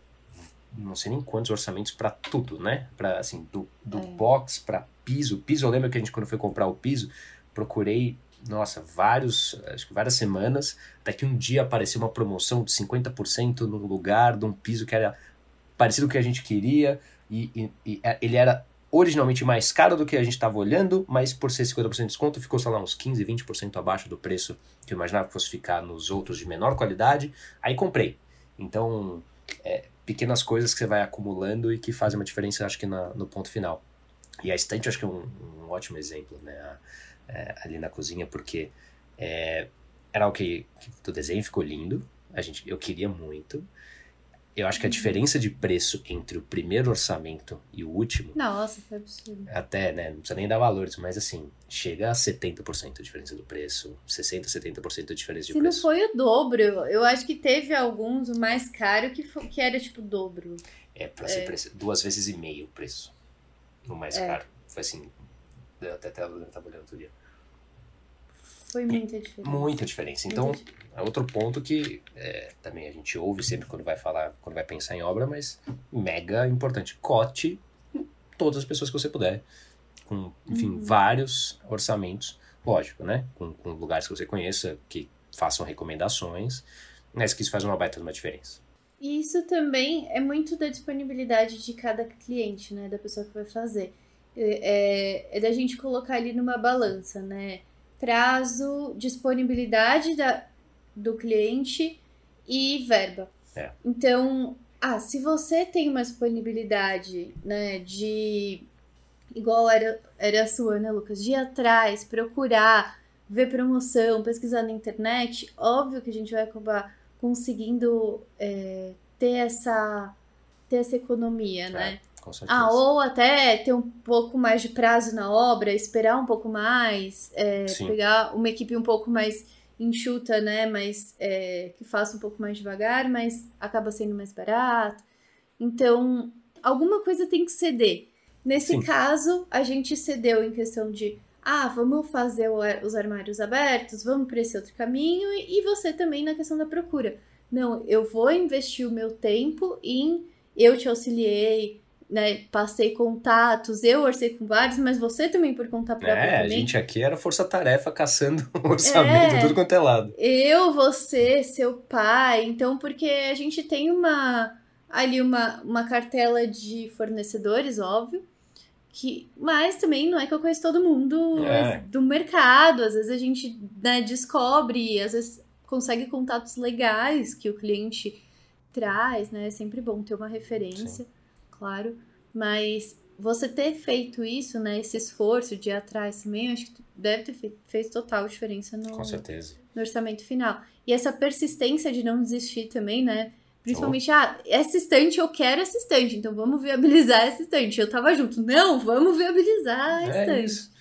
não sei nem quantos orçamentos para tudo, né? Para assim, do, do É. box para piso. Piso, eu lembro que a gente quando foi comprar o piso, procurei, nossa, vários, acho que várias semanas, até que um dia apareceu uma promoção de 50% no lugar de um piso que era parecido com o que a gente queria e, e- e é- ele era originalmente mais caro do que a gente estava olhando, mas por ser 50% de desconto ficou, sei lá, uns 15, 20% abaixo do preço que eu imaginava que fosse ficar nos outros de menor qualidade. Aí comprei. Então, é, pequenas coisas que você vai acumulando e que fazem uma diferença, acho que na- no ponto final. E a estante, acho que é um, um ótimo exemplo, né? A- é, ali na cozinha, porque é, era o que, que o desenho ficou lindo, a gente, eu queria muito. Eu acho que a diferença de preço entre o primeiro orçamento e o último, Nossa, foi absurdo. até, né, não precisa nem dar valores, mas assim, chega a 70% a diferença do preço, 60, 70% a diferença de Se não preço. foi o dobro, eu acho que teve alguns, o mais caro, que, fo- que era tipo o dobro. É, pra ser preço, duas vezes e meio o preço. O mais caro. Foi assim, até até eu tava olhando outro dia. Foi muita diferença. Muita diferença. Então, Muita é outro ponto que é, também a gente ouve sempre quando vai falar, quando vai pensar em obra, mas mega importante. Cote todas as pessoas que você puder. Com, enfim, Uhum. vários orçamentos. Lógico, né? Com, com lugares que você conheça, que façam recomendações. Mas que isso faz uma baita uma diferença. E isso também é muito da disponibilidade de cada cliente, né? Da pessoa que vai fazer. É, é- é da gente colocar ali numa balança, né? Prazo, disponibilidade da, do cliente e verba. É. Então, ah, se você tem uma disponibilidade, né, de igual era, era a sua, né, Lucas? De ir atrás, procurar, ver promoção, pesquisar na internet, óbvio que a gente vai acabar conseguindo é, ter essa ter essa economia, né? Com certeza. Ah, ou até ter um pouco mais de prazo na obra, esperar um pouco mais, é, pegar uma equipe um pouco mais enxuta, né? Mas é, que faça um pouco mais devagar, mas acaba sendo mais barato. Então, alguma coisa tem que ceder. Nesse Sim. caso, a gente cedeu em questão de ah, vamos fazer os armários abertos, vamos para esse outro caminho, e você também na questão da procura. Não, eu vou investir o meu tempo em eu te auxiliei, né? Passei contatos, eu orcei com vários, mas você também por conta própria. É, também. a gente aqui era força-tarefa caçando orçamento, é, tudo quanto é lado. Eu, você, seu pai. Então, porque a gente tem uma ali uma, uma cartela de fornecedores, óbvio. Que, mas também não é que eu conheço todo mundo é. do mercado. Às vezes a gente né, descobre, às vezes consegue contatos legais que o cliente traz, né? É sempre bom ter uma referência. Sim claro, mas você ter feito isso, né, esse esforço de ir atrás também, acho que deve ter feito, fez total diferença no, no orçamento final. E essa persistência de não desistir também, né? Principalmente, oh. ah, essa estante eu quero essa estante, então vamos viabilizar essa estante. Eu tava junto, não, vamos viabilizar a é estante. Isso.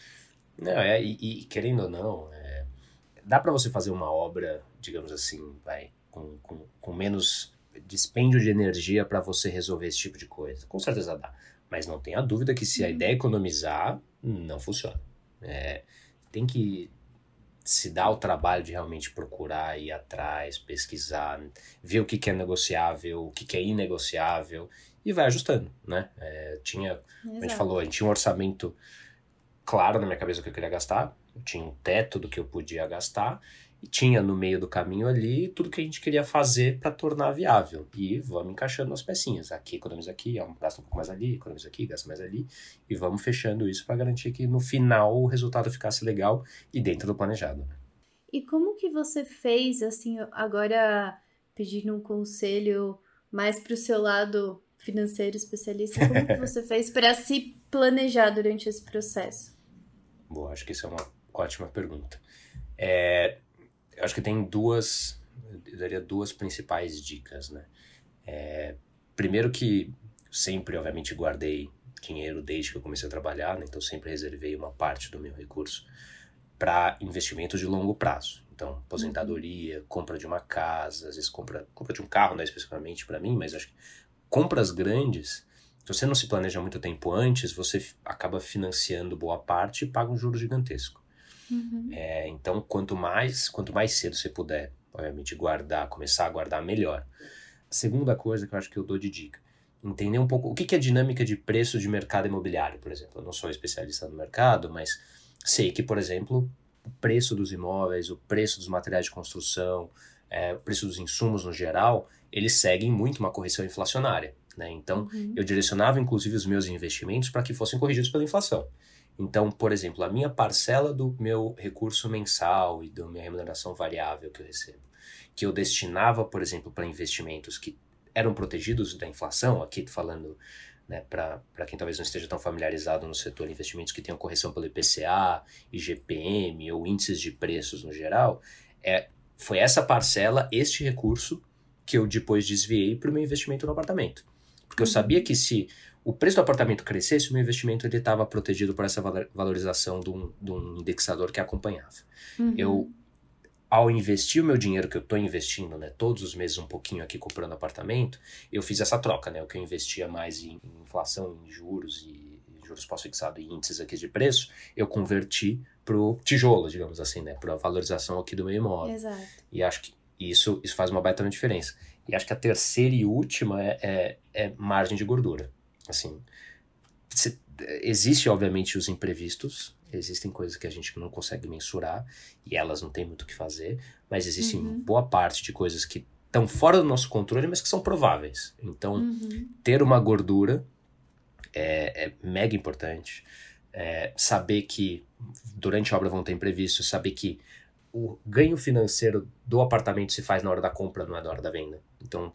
Não, é, e, e querendo ou não, é, dá para você fazer uma obra, digamos assim, vai, com, com, com menos dispêndio de energia para você resolver esse tipo de coisa. Com certeza dá. Mas não tenha dúvida que se a uhum. ideia é economizar, não funciona. É, tem que se dar o trabalho de realmente procurar, ir atrás, pesquisar, ver o que, que é negociável, o que, que é inegociável e vai ajustando, né? É, tinha, a gente falou, a gente tinha um orçamento claro na minha cabeça que eu queria gastar, eu tinha um teto do que eu podia gastar e tinha no meio do caminho ali tudo que a gente queria fazer para tornar viável. E vamos encaixando as pecinhas. Aqui economiza aqui, gasta um pouco mais ali, economiza aqui, gasta mais ali. E vamos fechando isso para garantir que no final o resultado ficasse legal e dentro do planejado. E como que você fez, assim, agora pedindo um conselho mais para o seu lado financeiro especialista, como que você fez para se planejar durante esse processo? Boa, acho que isso é uma ótima pergunta. É, eu acho que tem duas, eu daria duas principais dicas, né? É, primeiro que sempre, obviamente, guardei dinheiro desde que eu comecei a trabalhar, né? então sempre reservei uma parte do meu recurso para investimentos de longo prazo. Então, aposentadoria, compra de uma casa, às vezes compra, compra de um carro, não é especificamente para mim, mas acho que compras grandes, se você não se planeja muito tempo antes, você acaba financiando boa parte e paga um juro gigantesco. Uhum. É, então, quanto mais, quanto mais cedo você puder, obviamente, guardar, começar a guardar, melhor. A segunda coisa que eu acho que eu dou de dica, entender um pouco o que, que é dinâmica de preço de mercado imobiliário, por exemplo. Eu não sou especialista no mercado, mas sei que, por exemplo, o preço dos imóveis, o preço dos materiais de construção, é, o preço dos insumos no geral, eles seguem muito uma correção inflacionária. Né? Então, uhum. eu direcionava inclusive os meus investimentos para que fossem corrigidos pela inflação. Então, por exemplo, a minha parcela do meu recurso mensal e da minha remuneração variável que eu recebo, que eu destinava, por exemplo, para investimentos que eram protegidos da inflação, aqui falando né, para quem talvez não esteja tão familiarizado no setor, investimentos que tenham correção pelo IPCA, IGPM ou índices de preços no geral, é, foi essa parcela, este recurso, que eu depois desviei para o meu investimento no apartamento. Porque eu uhum. sabia que se o preço do apartamento crescesse, o meu investimento estava protegido por essa valorização de um, de um indexador que acompanhava. Uhum. Eu, ao investir o meu dinheiro que eu estou investindo, né, todos os meses um pouquinho aqui comprando apartamento, eu fiz essa troca, né, o que eu investia mais em, em inflação, em juros e juros pós-fixado e índices aqui de preço, eu converti para o tijolo, digamos assim, né, para a valorização aqui do meu imóvel. Exato. E acho que isso, isso faz uma baita diferença. E acho que a terceira e última é, é, é margem de gordura. Assim, se, existe obviamente os imprevistos, existem coisas que a gente não consegue mensurar e elas não têm muito o que fazer, mas existe uhum. boa parte de coisas que estão fora do nosso controle, mas que são prováveis. Então, uhum. ter uma gordura é, é mega importante. É, saber que durante a obra vão ter imprevistos, saber que o ganho financeiro do apartamento se faz na hora da compra, não é na hora da venda. Então,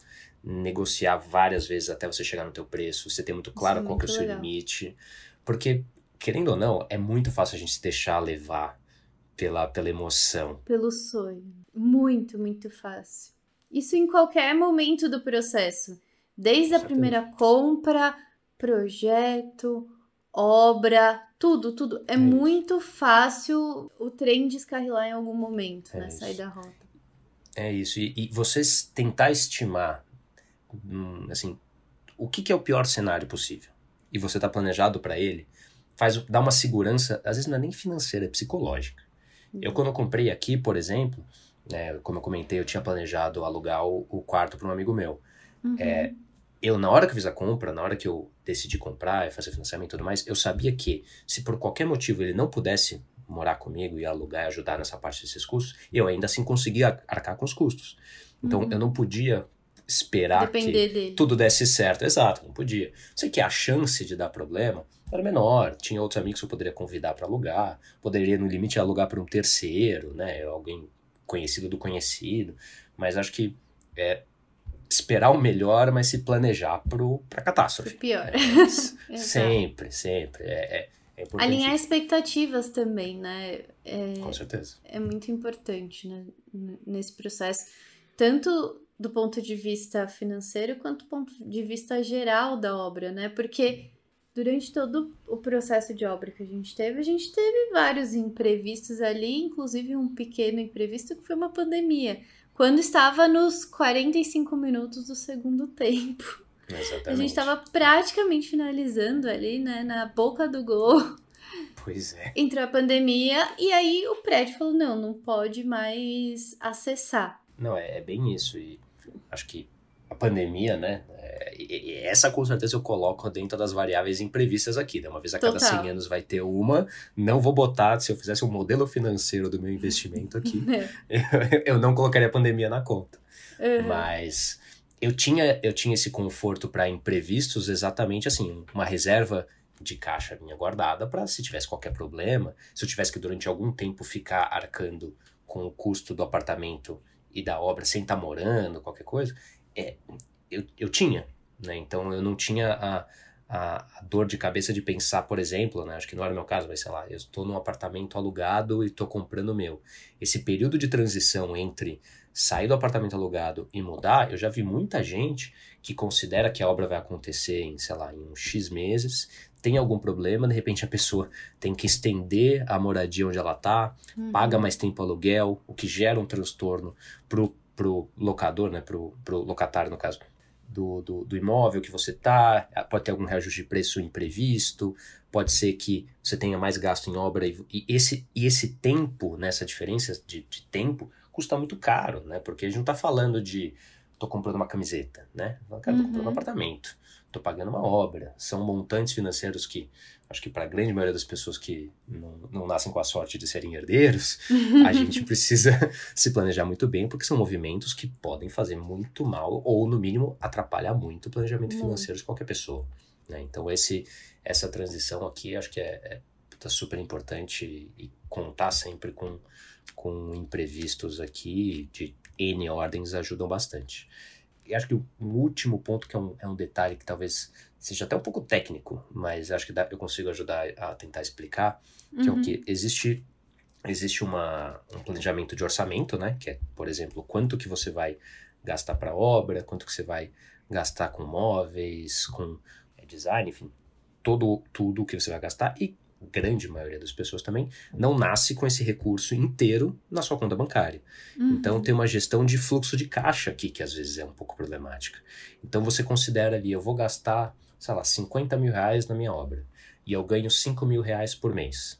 negociar várias vezes até você chegar no teu preço, você ter muito claro qual que é o seu legal. limite. Porque, querendo ou não, é muito fácil a gente se deixar levar pela, pela emoção. Pelo sonho. Muito, muito fácil. Isso em qualquer momento do processo. Desde a primeira compra, projeto, obra, tudo, tudo. É, é muito fácil o trem descarrilar em algum momento, é né? Isso. Sair da rota. É isso. E, e vocês tentar estimar, assim, o que, que, é o pior cenário possível e você está planejado para ele, faz dá uma segurança, às vezes não é nem financeira, é psicológica. Uhum. Eu quando eu comprei aqui, por exemplo, né, como eu comentei, eu tinha planejado alugar o, o quarto para um amigo meu. Uhum. É, eu, na hora que fiz a compra, na hora que eu decidi comprar e fazer financiamento e tudo mais, eu sabia que se por qualquer motivo ele não pudesse morar comigo e alugar e ajudar nessa parte desses custos, eu ainda assim conseguia arcar com os custos. Então uhum. eu não podia esperar Depender que dele. tudo desse certo. Exato, não podia. Sei que a chance de dar problema era menor. Tinha outros amigos que eu poderia convidar para alugar, poderia no limite alugar para um terceiro, né, alguém conhecido do conhecido. Mas acho que é, esperar o melhor, mas se planejar para a catástrofe. Pro pior. É, sempre, sempre. É, é, é Alinhar expectativas também, né? É, Com certeza. É muito importante, né? Nesse processo. Tanto do ponto de vista financeiro quanto do ponto de vista geral da obra, né? Porque durante todo o processo de obra que a gente teve, a gente teve vários imprevistos ali, inclusive um pequeno imprevisto que foi uma pandemia quando estava nos 45 minutos do segundo tempo. Exatamente. A gente estava praticamente finalizando ali, né, na boca do gol. Pois é. Entrou a pandemia e aí o prédio falou: não, não pode mais acessar. Não, é, é bem isso. E acho que a pandemia, né? É, essa com certeza eu coloco dentro das variáveis imprevistas aqui, né? Uma vez a cada Total. 100 anos vai ter uma. Não vou botar, se eu fizesse um modelo financeiro do meu investimento aqui, é. eu, eu, não colocaria a pandemia na conta. Uhum. Mas eu tinha, eu tinha esse conforto para imprevistos exatamente assim, uma reserva de caixa minha guardada para se tivesse qualquer problema, se eu tivesse que durante algum tempo ficar arcando com o custo do apartamento e da obra sem estar tá morando, qualquer coisa, é, eu, eu tinha, né? Então eu não tinha a, a, a, dor de cabeça de pensar, por exemplo, né? Acho que não era o meu caso, mas sei lá, eu estou num apartamento alugado e estou comprando o meu. Esse período de transição entre sair do apartamento alugado e mudar, eu já vi muita gente que considera que a obra vai acontecer em, sei lá, em uns X meses, tem algum problema, de repente a pessoa tem que estender a moradia onde ela está, uhum. paga mais tempo aluguel, o que gera um transtorno pro pro locador, né, pro, pro locatário, no caso, do, do, do, imóvel que você tá, pode ter algum reajuste de preço imprevisto, pode ser que você tenha mais gasto em obra e, e esse, e esse tempo, nessa né, diferença de, de, tempo, custa muito caro, né, porque a gente não está falando de tô comprando uma camiseta, né, quero, tô comprando um uhum. apartamento, tô pagando uma obra, são montantes financeiros que acho que para a grande maioria das pessoas que não, não, nascem com a sorte de serem herdeiros, a gente precisa se planejar muito bem, porque são movimentos que podem fazer muito mal, ou no mínimo atrapalhar muito o planejamento financeiro de qualquer pessoa. Né? Então, esse, essa transição aqui acho que é, é tá super importante e contar sempre com, com imprevistos aqui de N ordens ajudam bastante. E acho que o último ponto, que é um, é um detalhe que talvez seja até um pouco técnico, mas acho que dá, eu consigo ajudar a tentar explicar, que uhum. é o uhum. que existe existe uma, um planejamento de orçamento, né? Que é, por exemplo, quanto que você vai gastar para obra, quanto que você vai gastar com móveis, com é, design, enfim, todo tudo que você vai gastar e grande maioria das pessoas também, não nasce com esse recurso inteiro na sua conta bancária. Uhum. Então tem uma gestão de fluxo de caixa aqui que às vezes é um pouco problemática. Então você considera ali, eu vou gastar, sei lá, 50 mil reais na minha obra e eu ganho 5 mil reais por mês.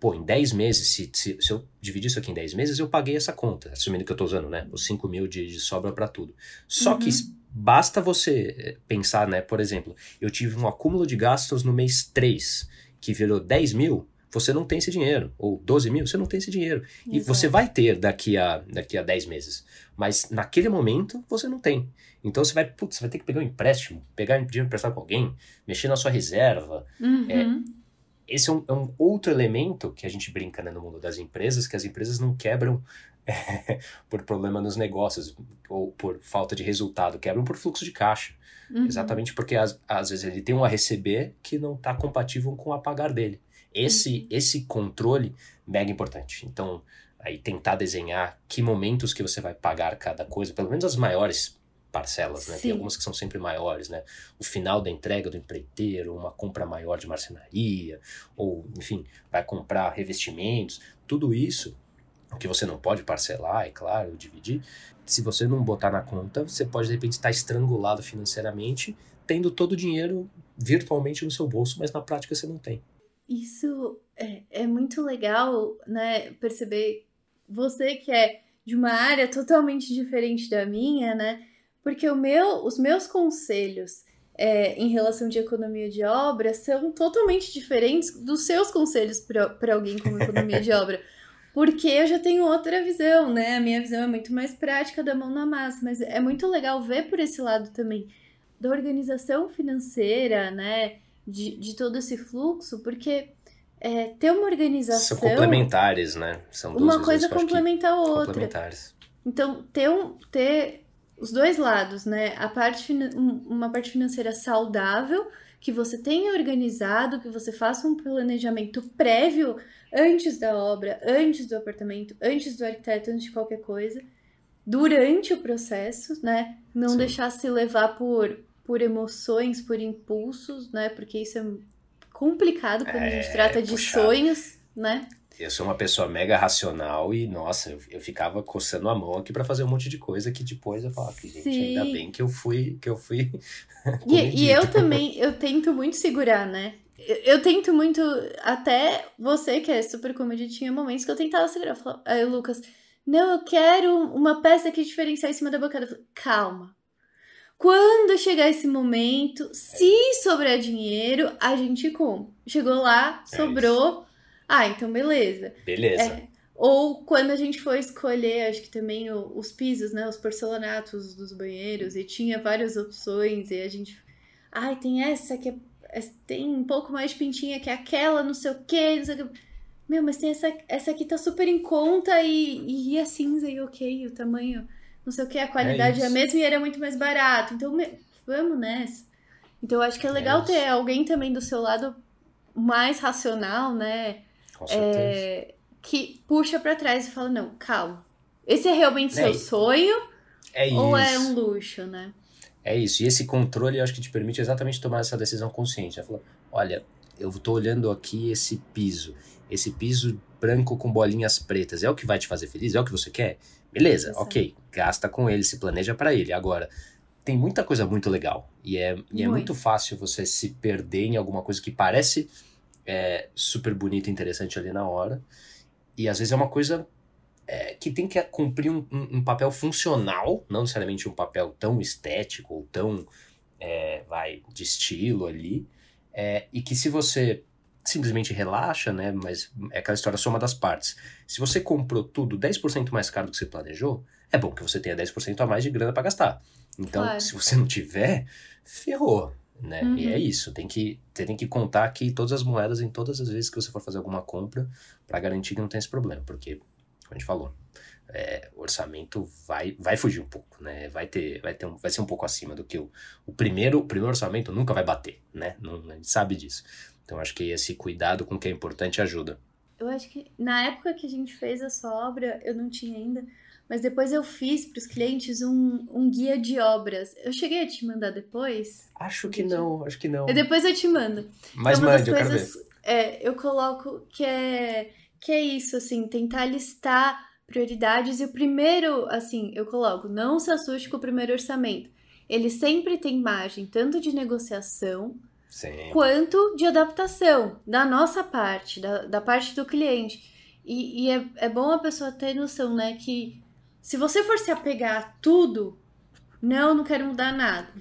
Pô, em 10 meses, se, se, se, eu dividir isso aqui em 10 meses, eu paguei essa conta, assumindo que eu estou usando, né, os 5 mil de, de sobra para tudo. Só uhum. que basta você eh, pensar, né, por exemplo, eu tive um acúmulo de gastos no mês 3 que virou 10 mil, você não tem esse dinheiro. Ou 12 mil, você não tem esse dinheiro. Exato. E você vai ter daqui a, daqui a 10 meses. Mas naquele momento, você não tem. Então você vai, putz, você vai ter que pegar um empréstimo, pegar dinheiro emprestado com alguém, mexer na sua reserva. Uhum. É, esse é um, é um, outro elemento que a gente brinca né, no mundo das empresas, que as empresas não quebram por problema nos negócios ou por falta de resultado, quebram por fluxo de caixa. Uhum. Exatamente porque às, às vezes ele tem um a receber que não está compatível com o a pagar dele. Esse, uhum. esse controle mega importante. Então, aí tentar desenhar que momentos que você vai pagar cada coisa, pelo menos as maiores parcelas, né? Sim. Tem algumas que são sempre maiores, né? O final da entrega do empreiteiro, uma compra maior de marcenaria, ou, enfim, vai comprar revestimentos, tudo isso, o que você não pode parcelar, é claro, dividir, se você não botar na conta, você pode de repente estar estrangulado financeiramente, tendo todo o dinheiro virtualmente no seu bolso, mas na prática você não tem. Isso é, é muito legal, né? Perceber você que é de uma área totalmente diferente da minha, né? Porque o meu, os meus conselhos é, em relação de economia de obra são totalmente diferentes dos seus conselhos para alguém com economia de obra. Porque eu já tenho outra visão, né? A minha visão é muito mais prática da mão na massa, mas é muito legal ver por esse lado também da organização financeira, né? De, de todo esse fluxo, porque é, ter uma organização. São complementares, né? São duas uma coisa complementa a outra. Complementares. Então, ter, um, ter os dois lados, né? A parte, uma parte financeira saudável, que você tenha organizado, que você faça um planejamento prévio antes da obra, antes do apartamento, antes do arquiteto, antes de qualquer coisa, durante o processo, né? Não Sim. deixar se levar por, por emoções, por impulsos, né? Porque isso é complicado quando é, a gente trata de puxado. sonhos, né? Eu sou uma pessoa mega racional e, nossa, eu, eu ficava coçando a mão aqui para fazer um monte de coisa que depois eu falava que, gente, ainda bem que eu fui, que eu fui. e, e eu também, eu tento muito segurar, né? Eu, eu, tento muito, até você que é super comediante, tinha momentos que eu tentava segurar. Eu falava, aí, Lucas, não, eu quero uma peça que diferenciar em cima da bancada. Eu falei, calma. Quando chegar esse momento, se sobrar dinheiro, a gente compra. Chegou lá, é sobrou. Ah, então beleza. Beleza. É, ou quando a gente foi escolher, acho que também o, os pisos, né? Os porcelanatos dos banheiros, e tinha várias opções, e a gente. Ai, tem essa que é, tem um pouco mais de pintinha que é aquela, não sei o quê, não sei o quê. Meu, mas tem essa, essa aqui tá super em conta e, e é cinza e ok, o tamanho, não sei o que, a qualidade é, é a mesma e era muito mais barato. Então, me, vamos nessa. Então, eu acho que é legal é ter alguém também do seu lado mais racional, né? Com certeza. É, que puxa para trás e fala: não, calma. Esse é realmente seu sonho? É ou é um luxo, né? É isso. E esse controle eu acho que te permite exatamente tomar essa decisão consciente. Falou: olha, eu tô olhando aqui esse piso. Esse piso branco com bolinhas pretas. É o que vai te fazer feliz? É o que você quer? Beleza, ok. Gasta com ele, se planeja para ele. Agora, tem muita coisa muito legal. E é, e é muito fácil você se perder em alguma coisa que parece é, super bonita e interessante ali na hora. E às vezes é uma coisa é, que tem que cumprir um, um, um, papel funcional, não necessariamente um papel tão estético ou tão, é, vai, de estilo ali. É, e que se você simplesmente relaxa, né? Mas é aquela história soma das partes. Se você comprou tudo 10% mais caro do que você planejou, é bom que você tenha 10% a mais de grana para gastar. Então, claro. se você não tiver, ferrou né? Uhum. E é uhum. isso, tem que, você tem que contar aqui todas as moedas em todas as vezes que você for fazer alguma compra para garantir que não tem esse problema, porque, como a gente falou, é, o orçamento vai, vai fugir um pouco, né? Vai ter, vai ter um, vai ser um pouco acima do que o, o primeiro, o primeiro orçamento nunca vai bater, né? Não, a gente sabe disso. Então acho que esse cuidado com o que é importante ajuda. Eu acho que na época que a gente fez essa obra, eu não tinha ainda, mas depois eu fiz para os clientes um, um guia de obras. Eu cheguei a te mandar depois? Acho que não, acho que não. E depois eu te mando. Mas então, mande, eu quero ver. É, eu coloco que é, que é isso, assim, tentar listar prioridades. E o primeiro, assim, eu coloco, não se assuste com o primeiro orçamento. Ele sempre tem margem, tanto de negociação, Sim. quanto de adaptação, da nossa parte, da, da parte do cliente. E, e é, é bom a pessoa ter noção, né, que se você for se apegar a tudo, não, não quero mudar nada.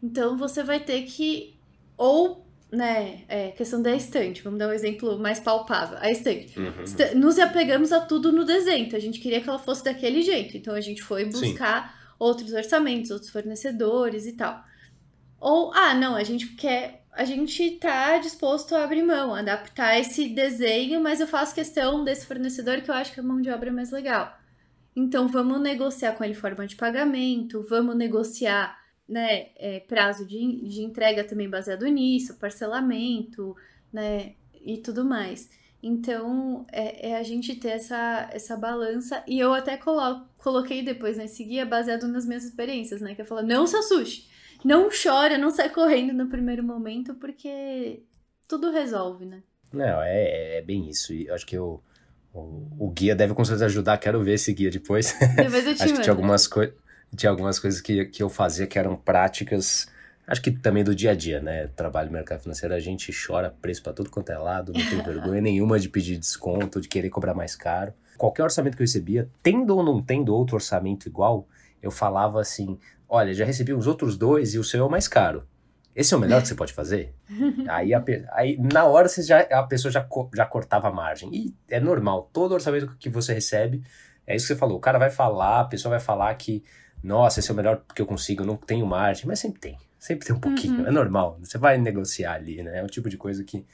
Então você vai ter que ou né, é, questão da estante, vamos dar um exemplo mais palpável, a estante. Uhum. Nos apegamos a tudo no desenho, então a gente queria que ela fosse daquele jeito, então a gente foi buscar Sim. outros orçamentos, outros fornecedores e tal. Ou, ah, não, a gente quer, a gente tá disposto a abrir mão, adaptar esse desenho, mas eu faço questão desse fornecedor que eu acho que a mão de obra é mais legal. Então, vamos negociar com ele forma de pagamento, vamos negociar né, é, prazo de, de entrega também baseado nisso, parcelamento, né, e tudo mais. Então, é, é, a gente ter essa, essa balança. E eu até colo coloquei depois nesse guia baseado nas minhas experiências, né? Que eu falo, não se assuste, não chora, não sai correndo no primeiro momento, porque tudo resolve, né? Não, é, é bem isso. E eu acho que eu, o, o guia deve com certeza ajudar. Quero ver esse guia depois. Depois eu te acho que tinha algumas, coi tinha algumas coisas que, que eu fazia que eram práticas Acho que também do dia a dia, né? Trabalho no mercado financeiro, a gente chora preço para tudo quanto é lado, não tem vergonha nenhuma de pedir desconto, de querer cobrar mais caro. Qualquer orçamento que eu recebia, tendo ou não tendo outro orçamento igual, eu falava assim: olha, já recebi os outros dois e o seu é o mais caro. Esse é o melhor que você pode fazer? aí, a, aí, na hora, você já, a pessoa já, já cortava a margem. E é normal, todo orçamento que você recebe, é isso que você falou. O cara vai falar, a pessoa vai falar que, nossa, esse é o melhor que eu consigo, eu não tenho margem, mas sempre tem. Sempre tem um pouquinho, uhum. é normal. Você vai negociar ali, né? É o tipo de coisa que,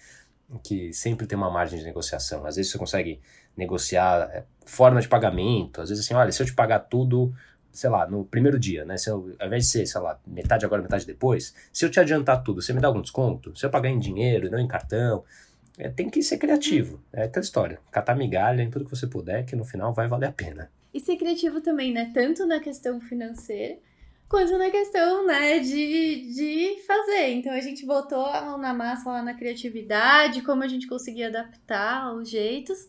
que sempre tem uma margem de negociação. Às vezes você consegue negociar é, forma de pagamento. Às vezes assim, olha, se eu te pagar tudo, sei lá, no primeiro dia, né? Se eu, ao invés de ser, sei lá, metade agora, metade depois, se eu te adiantar tudo, você me dá algum desconto? Se eu pagar em dinheiro, não em cartão, é, tem que ser criativo. É aquela história. Catar migalha em tudo que você puder, que no final vai valer a pena. E ser criativo também, né? Tanto na questão financeira, quanto na questão, né, de, de fazer. Então a gente botou a mão na massa lá na criatividade, como a gente conseguia adaptar os jeitos.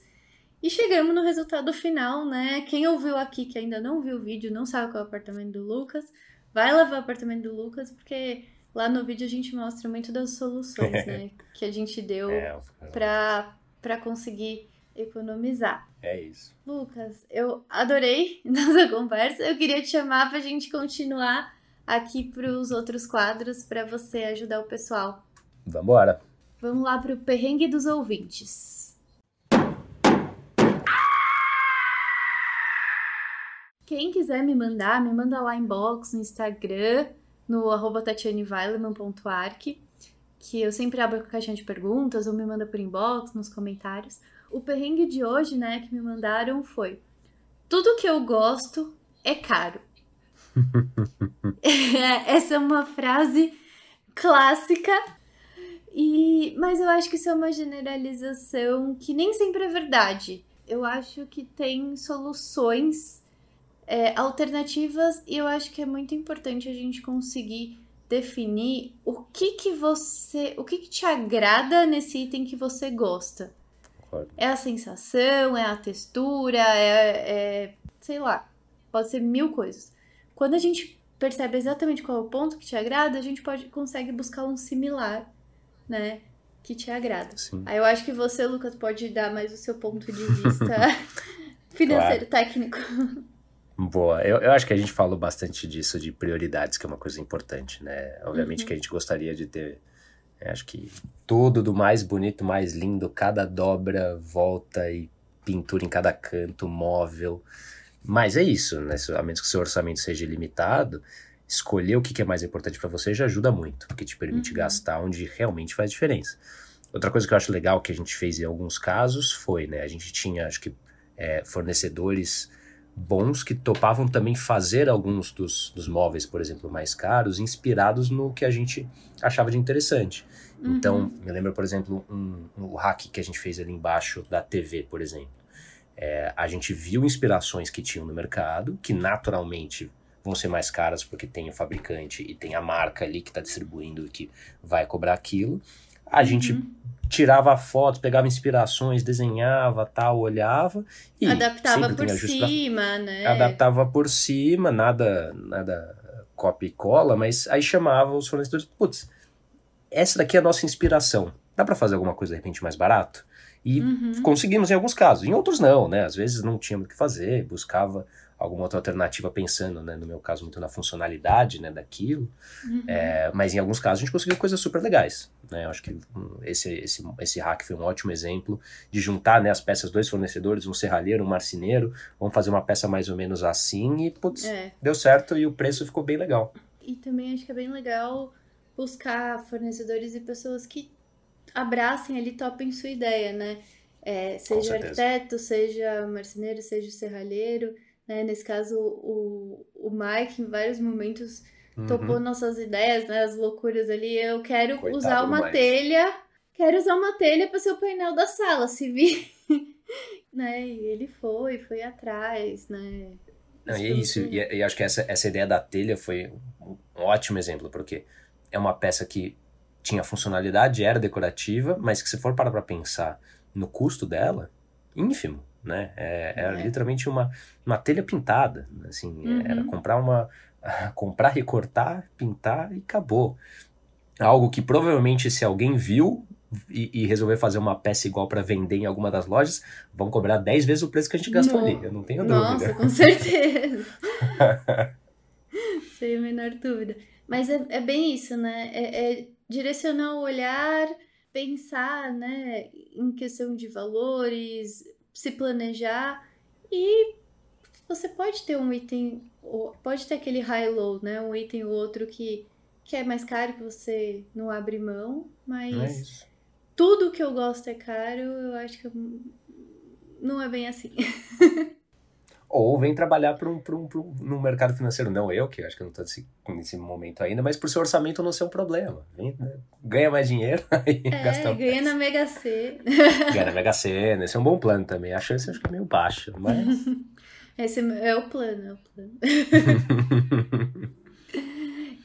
E chegamos no resultado final, né? Quem ouviu aqui que ainda não viu o vídeo, não sabe qual é o apartamento do Lucas, vai lá ver o apartamento do Lucas, porque lá no vídeo a gente mostra muito das soluções, né? que a gente deu é, pra conseguir economizar. É isso. Lucas, eu adorei nossa conversa. Eu queria te chamar para a gente continuar aqui para os outros quadros para você ajudar o pessoal. Vambora. Vamos lá para o perrengue dos ouvintes. Quem quiser me mandar, me manda lá inbox no Instagram, no arroba que eu sempre abro a caixinha de perguntas ou me manda por inbox, nos comentários. O perrengue de hoje, né, que me mandaram foi: tudo que eu gosto é caro. Essa é uma frase clássica. E, mas eu acho que isso é uma generalização que nem sempre é verdade. Eu acho que tem soluções é, alternativas e eu acho que é muito importante a gente conseguir definir o que que você, o que que te agrada nesse item que você gosta. Concordo. É a sensação, é a textura, é, é, sei lá, pode ser mil coisas. Quando a gente percebe exatamente qual é o ponto que te agrada, a gente pode consegue buscar um similar, né? Que te agrada. Sim. Aí eu acho que você, Lucas, pode dar mais o seu ponto de vista financeiro, claro. técnico. Boa, eu, eu acho que a gente falou bastante disso, de prioridades, que é uma coisa importante, né? Obviamente uhum. que a gente gostaria de ter é, acho que tudo do mais bonito, mais lindo, cada dobra, volta e pintura em cada canto, móvel. Mas é isso, né? A menos que seu orçamento seja limitado, escolher o que é mais importante para você já ajuda muito, porque te permite uhum. gastar onde realmente faz diferença. Outra coisa que eu acho legal que a gente fez em alguns casos foi, né? A gente tinha, acho que, é, fornecedores bons que topavam também fazer alguns dos, dos móveis, por exemplo, mais caros, inspirados no que a gente achava de interessante. Uhum. Então, me lembro, por exemplo, um, um hack que a gente fez ali embaixo da TV, por exemplo. É, a gente viu inspirações que tinham no mercado, que naturalmente vão ser mais caras porque tem o fabricante e tem a marca ali que está distribuindo e que vai cobrar aquilo. A uhum. gente tirava fotos, pegava inspirações, desenhava, tal, olhava e adaptava por cima, pra... né? Adaptava por cima, nada, nada copia e cola, mas aí chamava os fornecedores, putz, essa daqui é a nossa inspiração. Dá para fazer alguma coisa de repente mais barato? E uhum. conseguimos em alguns casos, em outros não, né? Às vezes não tínhamos o que fazer, buscava alguma outra alternativa pensando, né, no meu caso, muito na funcionalidade, né, daquilo. Uhum. É, mas em alguns casos a gente conseguiu coisas super legais, né? Eu acho que hum, esse, esse, esse hack foi um ótimo exemplo de juntar, né, as peças, dois fornecedores, um serralheiro, um marceneiro, vamos fazer uma peça mais ou menos assim e, putz, é. deu certo e o preço ficou bem legal. E também acho que é bem legal buscar fornecedores e pessoas que abracem ali, topem sua ideia, né? É, seja arquiteto, seja marceneiro, seja serralheiro, né? Nesse caso, o, o Mike, em vários momentos, uhum. topou nossas ideias, né? As loucuras ali. Eu quero Coitado usar uma telha, quero usar uma telha para ser o painel da sala, se vir. né? E ele foi, foi atrás, né? Não, e é isso, e, e, acho que essa, essa ideia da telha foi um ótimo exemplo, porque é uma peça que tinha funcionalidade, era decorativa, mas que se for parar para pensar no custo dela, ínfimo, né? É, era é. literalmente uma, uma telha pintada, assim, uhum. era comprar uma comprar, recortar, pintar e acabou. Algo que provavelmente se alguém viu e, e resolver fazer uma peça igual para vender em alguma das lojas, vão cobrar 10 vezes o preço que a gente gastou ali, eu não tenho Nossa, dúvida. Nossa, com certeza. Sem a menor dúvida. Mas é, é bem isso, né? É, é direcionar o olhar, pensar, né, em questão de valores, se planejar e você pode ter um item, pode ter aquele high-low, né? Um item ou outro que, que é mais caro que você não abre mão, mas é tudo que eu gosto é caro, eu acho que não é bem assim. Ou vem trabalhar para um, um, um, no mercado financeiro, não eu, que acho que eu não estou nesse, nesse momento ainda, mas por seu orçamento não ser um problema. Vem, né? Ganha mais dinheiro e é, gasta ganha na Mega Sena. Ganha na Mega Sena, esse é um bom plano também. A chance acho que é meio baixa, mas... Esse é o plano, é o plano.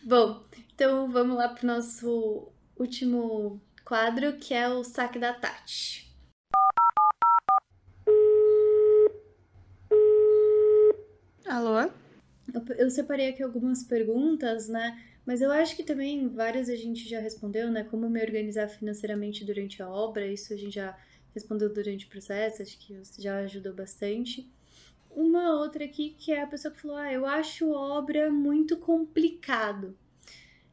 bom, então vamos lá para o nosso último quadro, que é o saque da Tati. Alô? Eu, eu separei aqui algumas perguntas, né? Mas eu acho que também várias a gente já respondeu, né? Como me organizar financeiramente durante a obra, isso a gente já respondeu durante o processo, acho que já ajudou bastante. Uma outra aqui que é a pessoa que falou: Ah, eu acho obra muito complicado.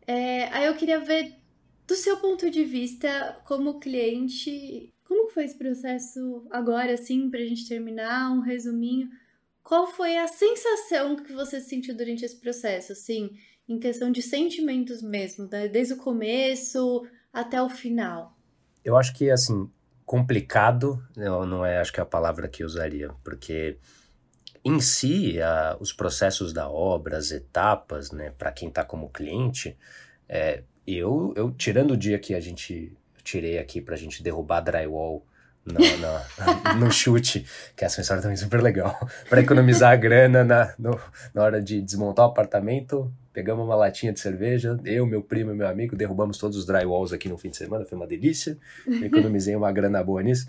É, aí eu queria ver, do seu ponto de vista, como cliente, como foi esse processo agora, assim, pra gente terminar, um resuminho qual foi a sensação que você sentiu durante esse processo, assim, em questão de sentimentos mesmo, né? desde o começo até o final? Eu acho que, assim, complicado não, não é, acho que é a palavra que eu usaria, porque em si, a, os processos da obra, as etapas, né, para quem está como cliente, é, eu, eu, tirando o dia que a gente, tirei aqui para a gente derrubar drywall no, no, no chute, que essa história também é super legal. para economizar a grana na, no, na hora de desmontar o apartamento, pegamos uma latinha de cerveja, eu, meu primo e meu amigo, derrubamos todos os drywalls aqui no fim de semana, foi uma delícia. Economizei uma grana boa nisso.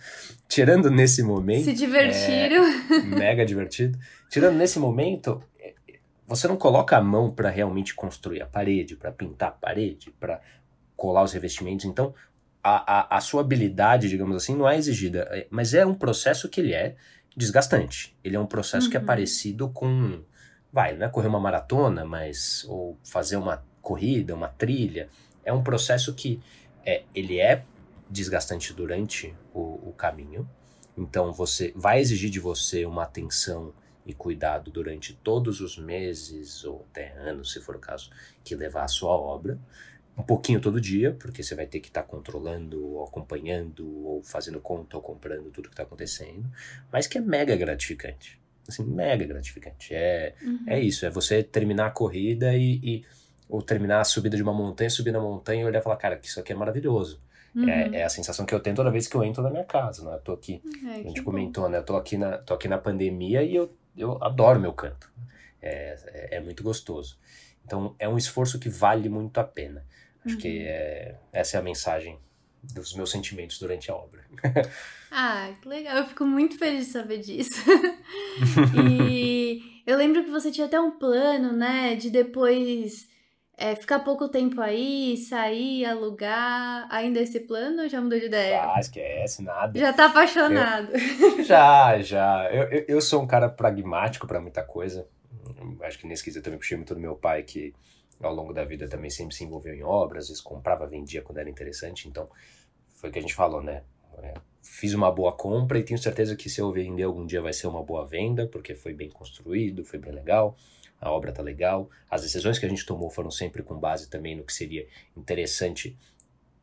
Tirando nesse momento. Se divertiram. É, mega divertido. Tirando nesse momento, você não coloca a mão para realmente construir a parede, para pintar a parede, para colar os revestimentos. Então, a, a, a sua habilidade, digamos assim, não é exigida. É, mas é um processo que ele é desgastante. Ele é um processo uhum. que é uhum. parecido com. Vai, não é correr uma maratona, mas. ou fazer uma corrida, uma trilha. É um processo que é, ele é desgastante durante o, o caminho. Então você vai exigir de você uma atenção e cuidado durante todos os meses ou até anos, se for o caso, que levar a sua obra um pouquinho todo dia, porque você vai ter que estar tá controlando, ou acompanhando, ou fazendo conta, ou comprando tudo que está acontecendo, mas que é mega gratificante. Assim, mega gratificante. É, uhum. é isso, é você terminar a corrida e, e, ou terminar a subida de uma montanha, subir na montanha e olhar e falar, cara, que isso aqui é maravilhoso. É, uhum. É, é, a sensação que eu tenho toda vez que eu entro na minha casa, né? Eu tô aqui, é, a gente comentou, bom. né? Eu tô aqui na, tô aqui na pandemia e eu, eu adoro meu canto. É, é, é muito gostoso. Então, é um esforço que vale muito a pena. Acho uhum. que é, essa é a mensagem dos meus sentimentos durante a obra. ah, que legal. Eu fico muito feliz de saber disso. e eu lembro que você tinha até um plano, né, de depois é, ficar pouco tempo aí, sair, alugar. Ainda esse plano ou já mudou de ideia? Ah, esquece, nada. Já tá apaixonado. Eu, já, já. Eu, eu, eu, sou um cara pragmático para muita coisa. Acho que nesse quesito eu também puxei muito do meu pai, que ao longo da vida também sempre se envolveu em obras, às vezes comprava, vendia quando era interessante, então foi o que a gente falou, né? É, fiz uma boa compra e tenho certeza que se eu vender algum dia vai ser uma boa venda, porque foi bem construído, foi bem legal, a obra tá legal. As decisões que a gente tomou foram sempre com base também no que seria interessante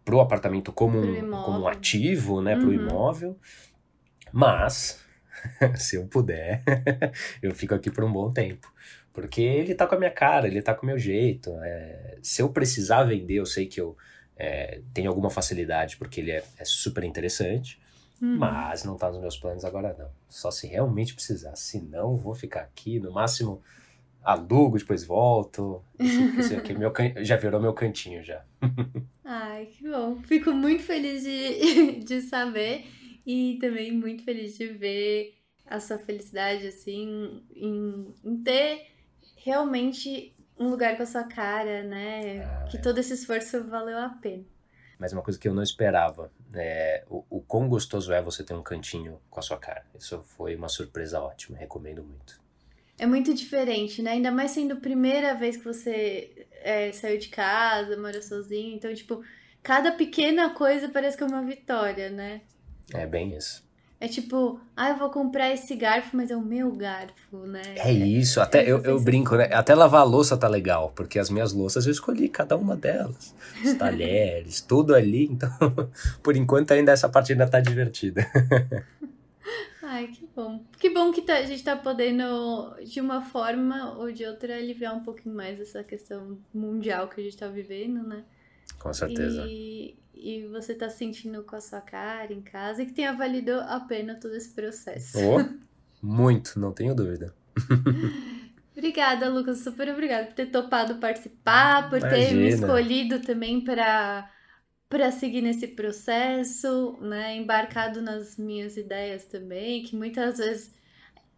para o apartamento como um, como um ativo, né, uhum. imóvel. Mas, se eu puder, eu fico aqui por um bom tempo. Porque ele tá com a minha cara, ele tá com o meu jeito. É, se eu precisar vender, eu sei que eu é, tenho alguma facilidade porque ele é, é super interessante, uhum. mas não tá nos meus planos agora não. Só se realmente precisar, se não, vou ficar aqui, no máximo alugo, depois volto. Esse, esse aqui meu can... já virou meu cantinho já. Ai, que bom. Fico muito feliz de, de saber e também muito feliz de ver a sua felicidade, assim, em, em ter realmente um lugar com a sua cara, né? Ah, que é. todo esse esforço valeu a pena. Mas uma coisa que eu não esperava, é, o, o quão gostoso é você ter um cantinho com a sua cara. Isso foi uma surpresa ótima, recomendo muito. É muito diferente, né? Ainda mais sendo a primeira vez que você é, saiu de casa, mora sozinho. Então, tipo, cada pequena coisa parece que é uma vitória, né? É bem isso. É tipo, ah, eu vou comprar esse garfo, mas é o meu garfo, né? É isso, até eu, eu brinco, né? Até lavar a louça tá legal, porque as minhas louças eu escolhi cada uma delas. Os talheres, tudo ali, então, por enquanto ainda essa parte ainda tá divertida. Ai, que bom. Que bom que tá, a gente tá podendo, de uma forma ou de outra, aliviar um pouquinho mais essa questão mundial que a gente tá vivendo, né? Com certeza. E, e você tá sentindo com a sua cara em casa e que tenha valido a pena todo esse processo. Oh, muito, não tenho dúvida. obrigada, Lucas. Super obrigada por ter topado participar, por Imagina. ter me escolhido também para para seguir nesse processo, né? Embarcado nas minhas ideias também, que muitas vezes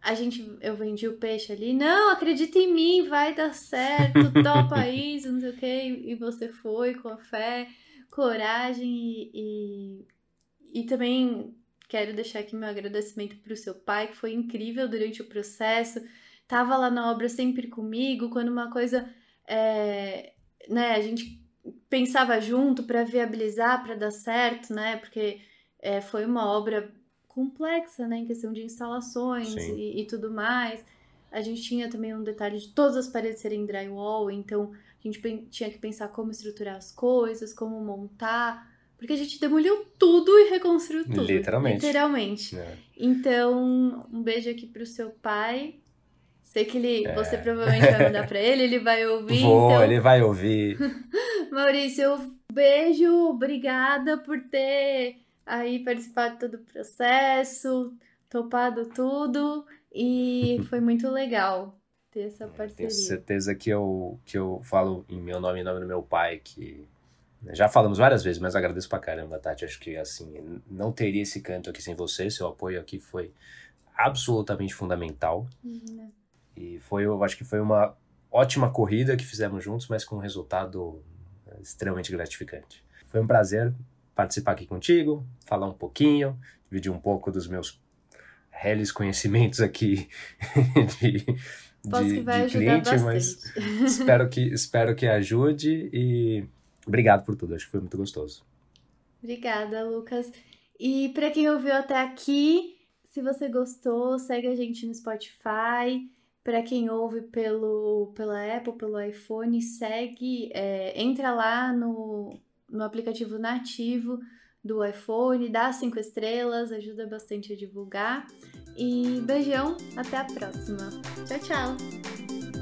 a gente eu vendi o peixe ali, não, acredita em mim, vai dar certo, topa isso, não sei o quê, e você foi com a fé coragem e, e, e também quero deixar aqui meu agradecimento para o seu pai, que foi incrível durante o processo, tava lá na obra sempre comigo, quando uma coisa, é, né, a gente pensava junto para viabilizar, para dar certo, né, porque é, foi uma obra complexa, né, em questão de instalações e, e, tudo mais. A gente tinha também um detalhe de todas as paredes serem drywall, então a gente tinha que pensar como estruturar as coisas, como montar. Porque a gente demoliu tudo e reconstruiu tudo. Literalmente. Literalmente. É. Então, um beijo aqui pro seu pai. Sei que ele, é. você provavelmente vai mandar pra ele, ele vai ouvir. Vou, então... ele vai ouvir. Maurício, beijo, obrigada por ter aí participado de todo o processo, topado tudo e foi muito legal ter essa parceria. Tenho certeza que eu, que eu falo em meu nome e nome do meu pai, que né, já falamos várias vezes, mas agradeço pra caramba, Tati. Acho que, assim, não teria esse canto aqui sem você. Seu apoio aqui foi absolutamente fundamental. Uhum. E foi, eu acho que foi uma ótima corrida que fizemos juntos, mas com um resultado né, extremamente gratificante. Foi um prazer participar aqui contigo, falar um pouquinho, dividir um pouco dos meus reles conhecimentos aqui de, Posso de, que vai de cliente, bastante. mas espero que, espero que ajude e obrigado por tudo, acho que foi muito gostoso. Obrigada, Lucas. E para quem ouviu até aqui, se você gostou, segue a gente no Spotify. Para quem ouve pelo, pela Apple, pelo iPhone, segue, é, entra lá no, no aplicativo nativo do iPhone, dá cinco estrelas, ajuda bastante a divulgar. E beijão, até a próxima. Tchau, tchau!